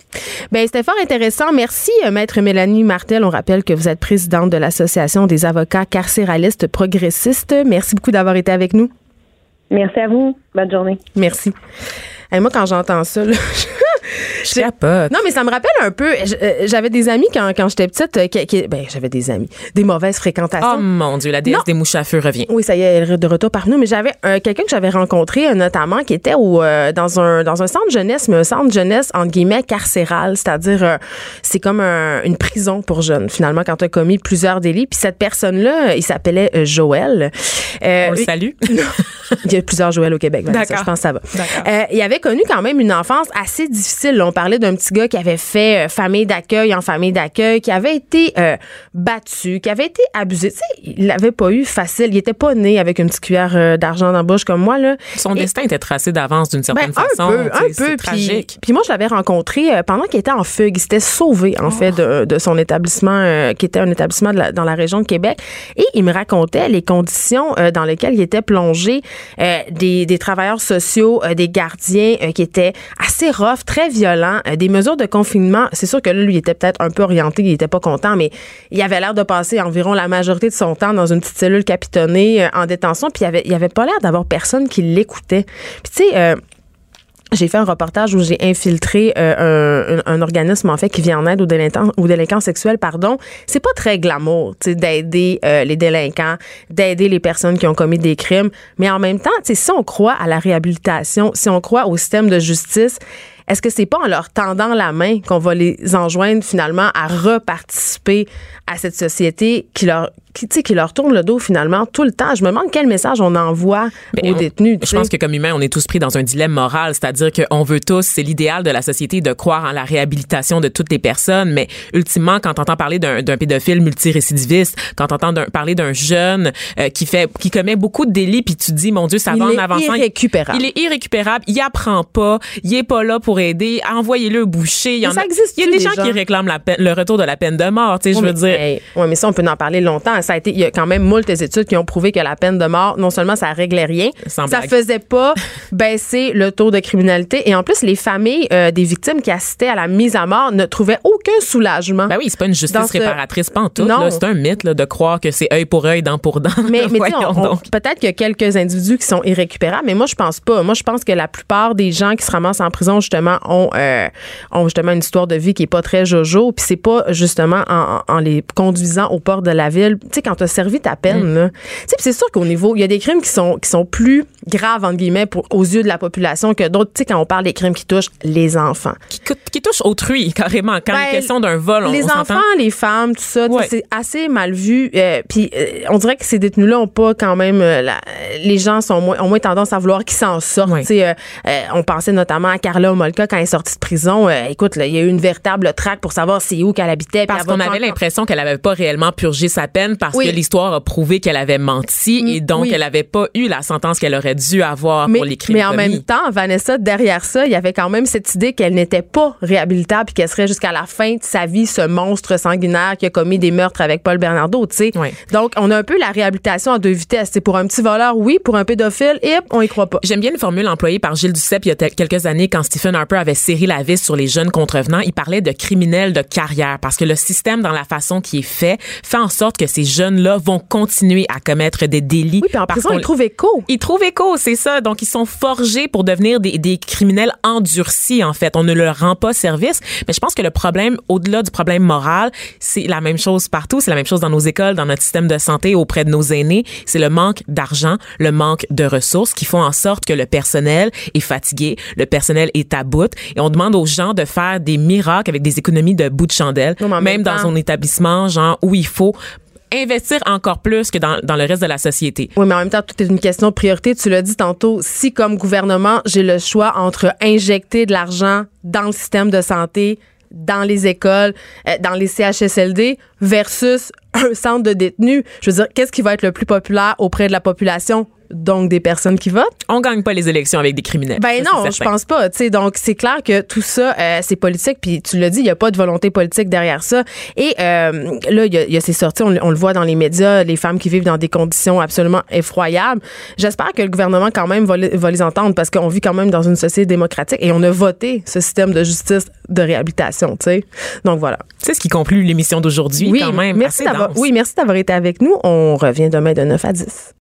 Ben, c'était fort intéressant. Merci, euh, Maître Mélanie Martel. On rappelle que vous êtes présidente de l'Association des avocats carcéralistes progressistes. Merci beaucoup d'avoir été avec nous. Merci à vous. Bonne journée. Merci. Et moi, quand j'entends ça, là, Je capote. Non, mais ça me rappelle un peu. euh, J'avais des amis quand, quand j'étais petite. euh, qui, qui- ben, j'avais des amis. Des mauvaises fréquentations. Oh mon Dieu, la déesse Non. des mouches à feu revient. Oui, ça y est, elle est de retour parmi nous. Mais j'avais euh, quelqu'un que j'avais rencontré euh, notamment qui était au, euh, dans, un, dans un centre jeunesse, mais un centre jeunesse, entre guillemets, carcéral. C'est-à-dire, euh, c'est comme un- une prison pour jeunes, finalement, quand tu as commis plusieurs délits. Puis cette personne-là, il s'appelait Joël. On le salue. il y a plusieurs Joël au Québec. D'accord. Je pense que ça va. Euh, il avait connu quand même une enfance assez difficile. On parlait d'un petit gars qui avait fait euh, famille d'accueil en famille d'accueil, qui avait été euh, battu, qui avait été abusé. Tu sais, il l'avait pas eu facile. Il était pas né avec une petite cuillère euh, d'argent dans la bouche comme moi. Là. Son Et- destin était tracé d'avance d'une certaine ben, façon. un peu, un peu. Puis, tragique. puis moi, je l'avais rencontré euh, pendant qu'il était en fugue. Il s'était sauvé, en fait, de, de son établissement, qui était un établissement de la- dans la région de Québec. Et il me racontait les conditions dans lesquelles il était plongé, des, des travailleurs sociaux, euh, des gardiens euh, qui étaient assez rough, très violents, euh, des mesures de confinement. C'est sûr que là, lui, il était peut-être un peu orienté, il était pas content, mais il avait l'air de passer environ la majorité de son temps dans une petite cellule capitonnée euh, en détention, puis il avait, il avait pas l'air d'avoir personne qui l'écoutait. Puis tu sais, euh, j'ai fait un reportage où j'ai infiltré euh, un, un- organisme en fait qui vient en aide aux délinquants, aux délinquants sexuels. Pardon, c'est pas très glamour, d'aider euh, les délinquants, d'aider les personnes qui ont commis des crimes, mais en même temps, si on croit à la réhabilitation, si on croit au système de justice, est-ce que c'est pas en leur tendant la main qu'on va les enjoindre finalement à reparticiper à cette société qui leur qui, qui leur tourne le dos finalement tout le temps? Je me demande quel message on envoie aux on- détenus. Je pense que comme humain, on est tous pris dans un dilemme moral, c'est-à-dire qu'on veut tous, c'est l'idéal de la société de croire en la réhabilitation de toutes les personnes, mais ultimement, quand on entend parler d'un pédophile multirécidiviste, quand on entend parler d'un jeune euh, qui fait, qui commet beaucoup de délits, puis tu te dis, mon Dieu, ça Il va en est avançant. irrécupérable. Il est irrécupérable, il apprend pas, il est pas là pour aider, envoyez-le boucher. Il y en ça a, existe-tu, il y a des gens, gens? qui réclament la peine- le retour de la peine de mort, tu sais, je Oui, veux mais, dire. ouais, mais ça, on peut en parler longtemps. Ça a été, il y a quand même moult études qui ont prouvé que la peine de mort, non seulement ça réglait rien, Sans ça blague. faisait pas baisser le taux de criminalité. Et en plus, les familles euh, des victimes qui assistaient à la mise à mort ne trouvaient aucun soulagement. Ben oui, c'est pas une justice ce- réparatrice, pas en tout. C'est un mythe là, de croire que c'est œil pour œil, dent pour dent. Mais, mais peut-être qu'il y a quelques individus qui sont irrécupérables, mais moi, je pense pas. Moi, je pense que la plupart des gens qui se ramassent en prison, justement, ont, euh, ont justement une histoire de vie qui est pas très jojo. Puis c'est pas justement en, en les conduisant au port de la ville. Tu sais, quand tu as servi ta peine, Mm. là. Tu sais, c'est sûr qu'au niveau, il y a des crimes qui sont, qui sont plus graves, entre guillemets, pour, aux yeux de la population que d'autres. Tu sais, quand on parle des crimes qui touchent les enfants. qui, qui touche autrui, carrément. Quand il Ben, est question d'un vol, on, les on enfants, les femmes, tout ça, Ouais. c'est assez mal vu. Euh, Puis euh, on dirait que ces détenus-là ont pas quand même. euh, la- les gens sont moins, ont moins tendance à vouloir qu'ils s'en sortent. Ouais. Tu sais, euh, euh, on pensait notamment à Carla Omolka quand elle est sortie de prison. Euh, écoute, il y a eu une véritable traque pour savoir c'est où qu'elle habitait. Parce qu'on avait l'impression qu'elle avait pas réellement purgé sa peine parce Oui. que l'histoire a prouvé qu'elle avait menti et donc oui. elle avait pas eu la sentence qu'elle aurait dû avoir mais, pour les crimes mais en commis. même temps, Vanessa, derrière ça, il y avait quand même cette idée qu'elle n'était pas réhabilitable puis qu'elle serait jusqu'à la fin de sa vie ce monstre sanguinaire qui a commis des meurtres avec Paul Bernardo, tu sais. Donc, on a un peu la réhabilitation à deux vitesses. C'est pour un petit voleur, oui, pour un pédophile, et on y croit pas. J'aime bien une formule employée par Gilles Duceppe il y a quelques années quand Stephen Harper avait serré la vis sur les jeunes contrevenants. Il parlait de criminels de carrière parce que le système, dans la façon qui est fait, fait en sorte que ces jeunes-là vont continuer à commettre des délits. Oui, puis en parce prison, ils trouvent écho. Ils trouvent écho, c'est ça. Donc, ils sont forgés pour devenir des, des criminels endurcis, en fait. On ne leur rend pas service. Mais je pense que le problème, au-delà du problème moral, c'est la même chose partout. C'est la même chose dans nos écoles, dans notre système de santé, auprès de nos aînés. C'est le manque d'argent, le manque de ressources qui font en sorte que le personnel est fatigué, le personnel est à bout. Et on demande aux gens de faire des miracles avec des économies de bout de chandelle, Non, même même dans un établissement, genre, où il faut investir encore plus que dans, le reste de la société. Oui, mais en même temps, tout est une question de priorité. Tu l'as dit tantôt, si comme gouvernement, j'ai le choix entre injecter de l'argent dans le système de santé, dans les écoles, euh, dans les CHSLD, versus un centre de détenus, je veux dire, qu'est-ce qui va être le plus populaire auprès de la population? Donc des personnes qui votent? On gagne pas les élections avec des criminels. Ben Ça, non, je pense pas. Tu sais, donc c'est clair que tout ça, euh, c'est politique. Puis tu l'as dit, il y a pas de volonté politique derrière ça. Et euh, là, il y a, il y a ces sorties, on, le- on le voit dans les médias, les femmes qui vivent dans des conditions absolument effroyables. J'espère que le gouvernement quand même va, les- va les entendre parce qu'on vit quand même dans une société démocratique et on a voté ce système de justice de réhabilitation. Donc voilà. C'est ce qui conclut l'émission d'aujourd'hui Oui, quand même. merci d'avoir. Oui, merci d'avoir été avec nous. On revient demain de 9 à 10.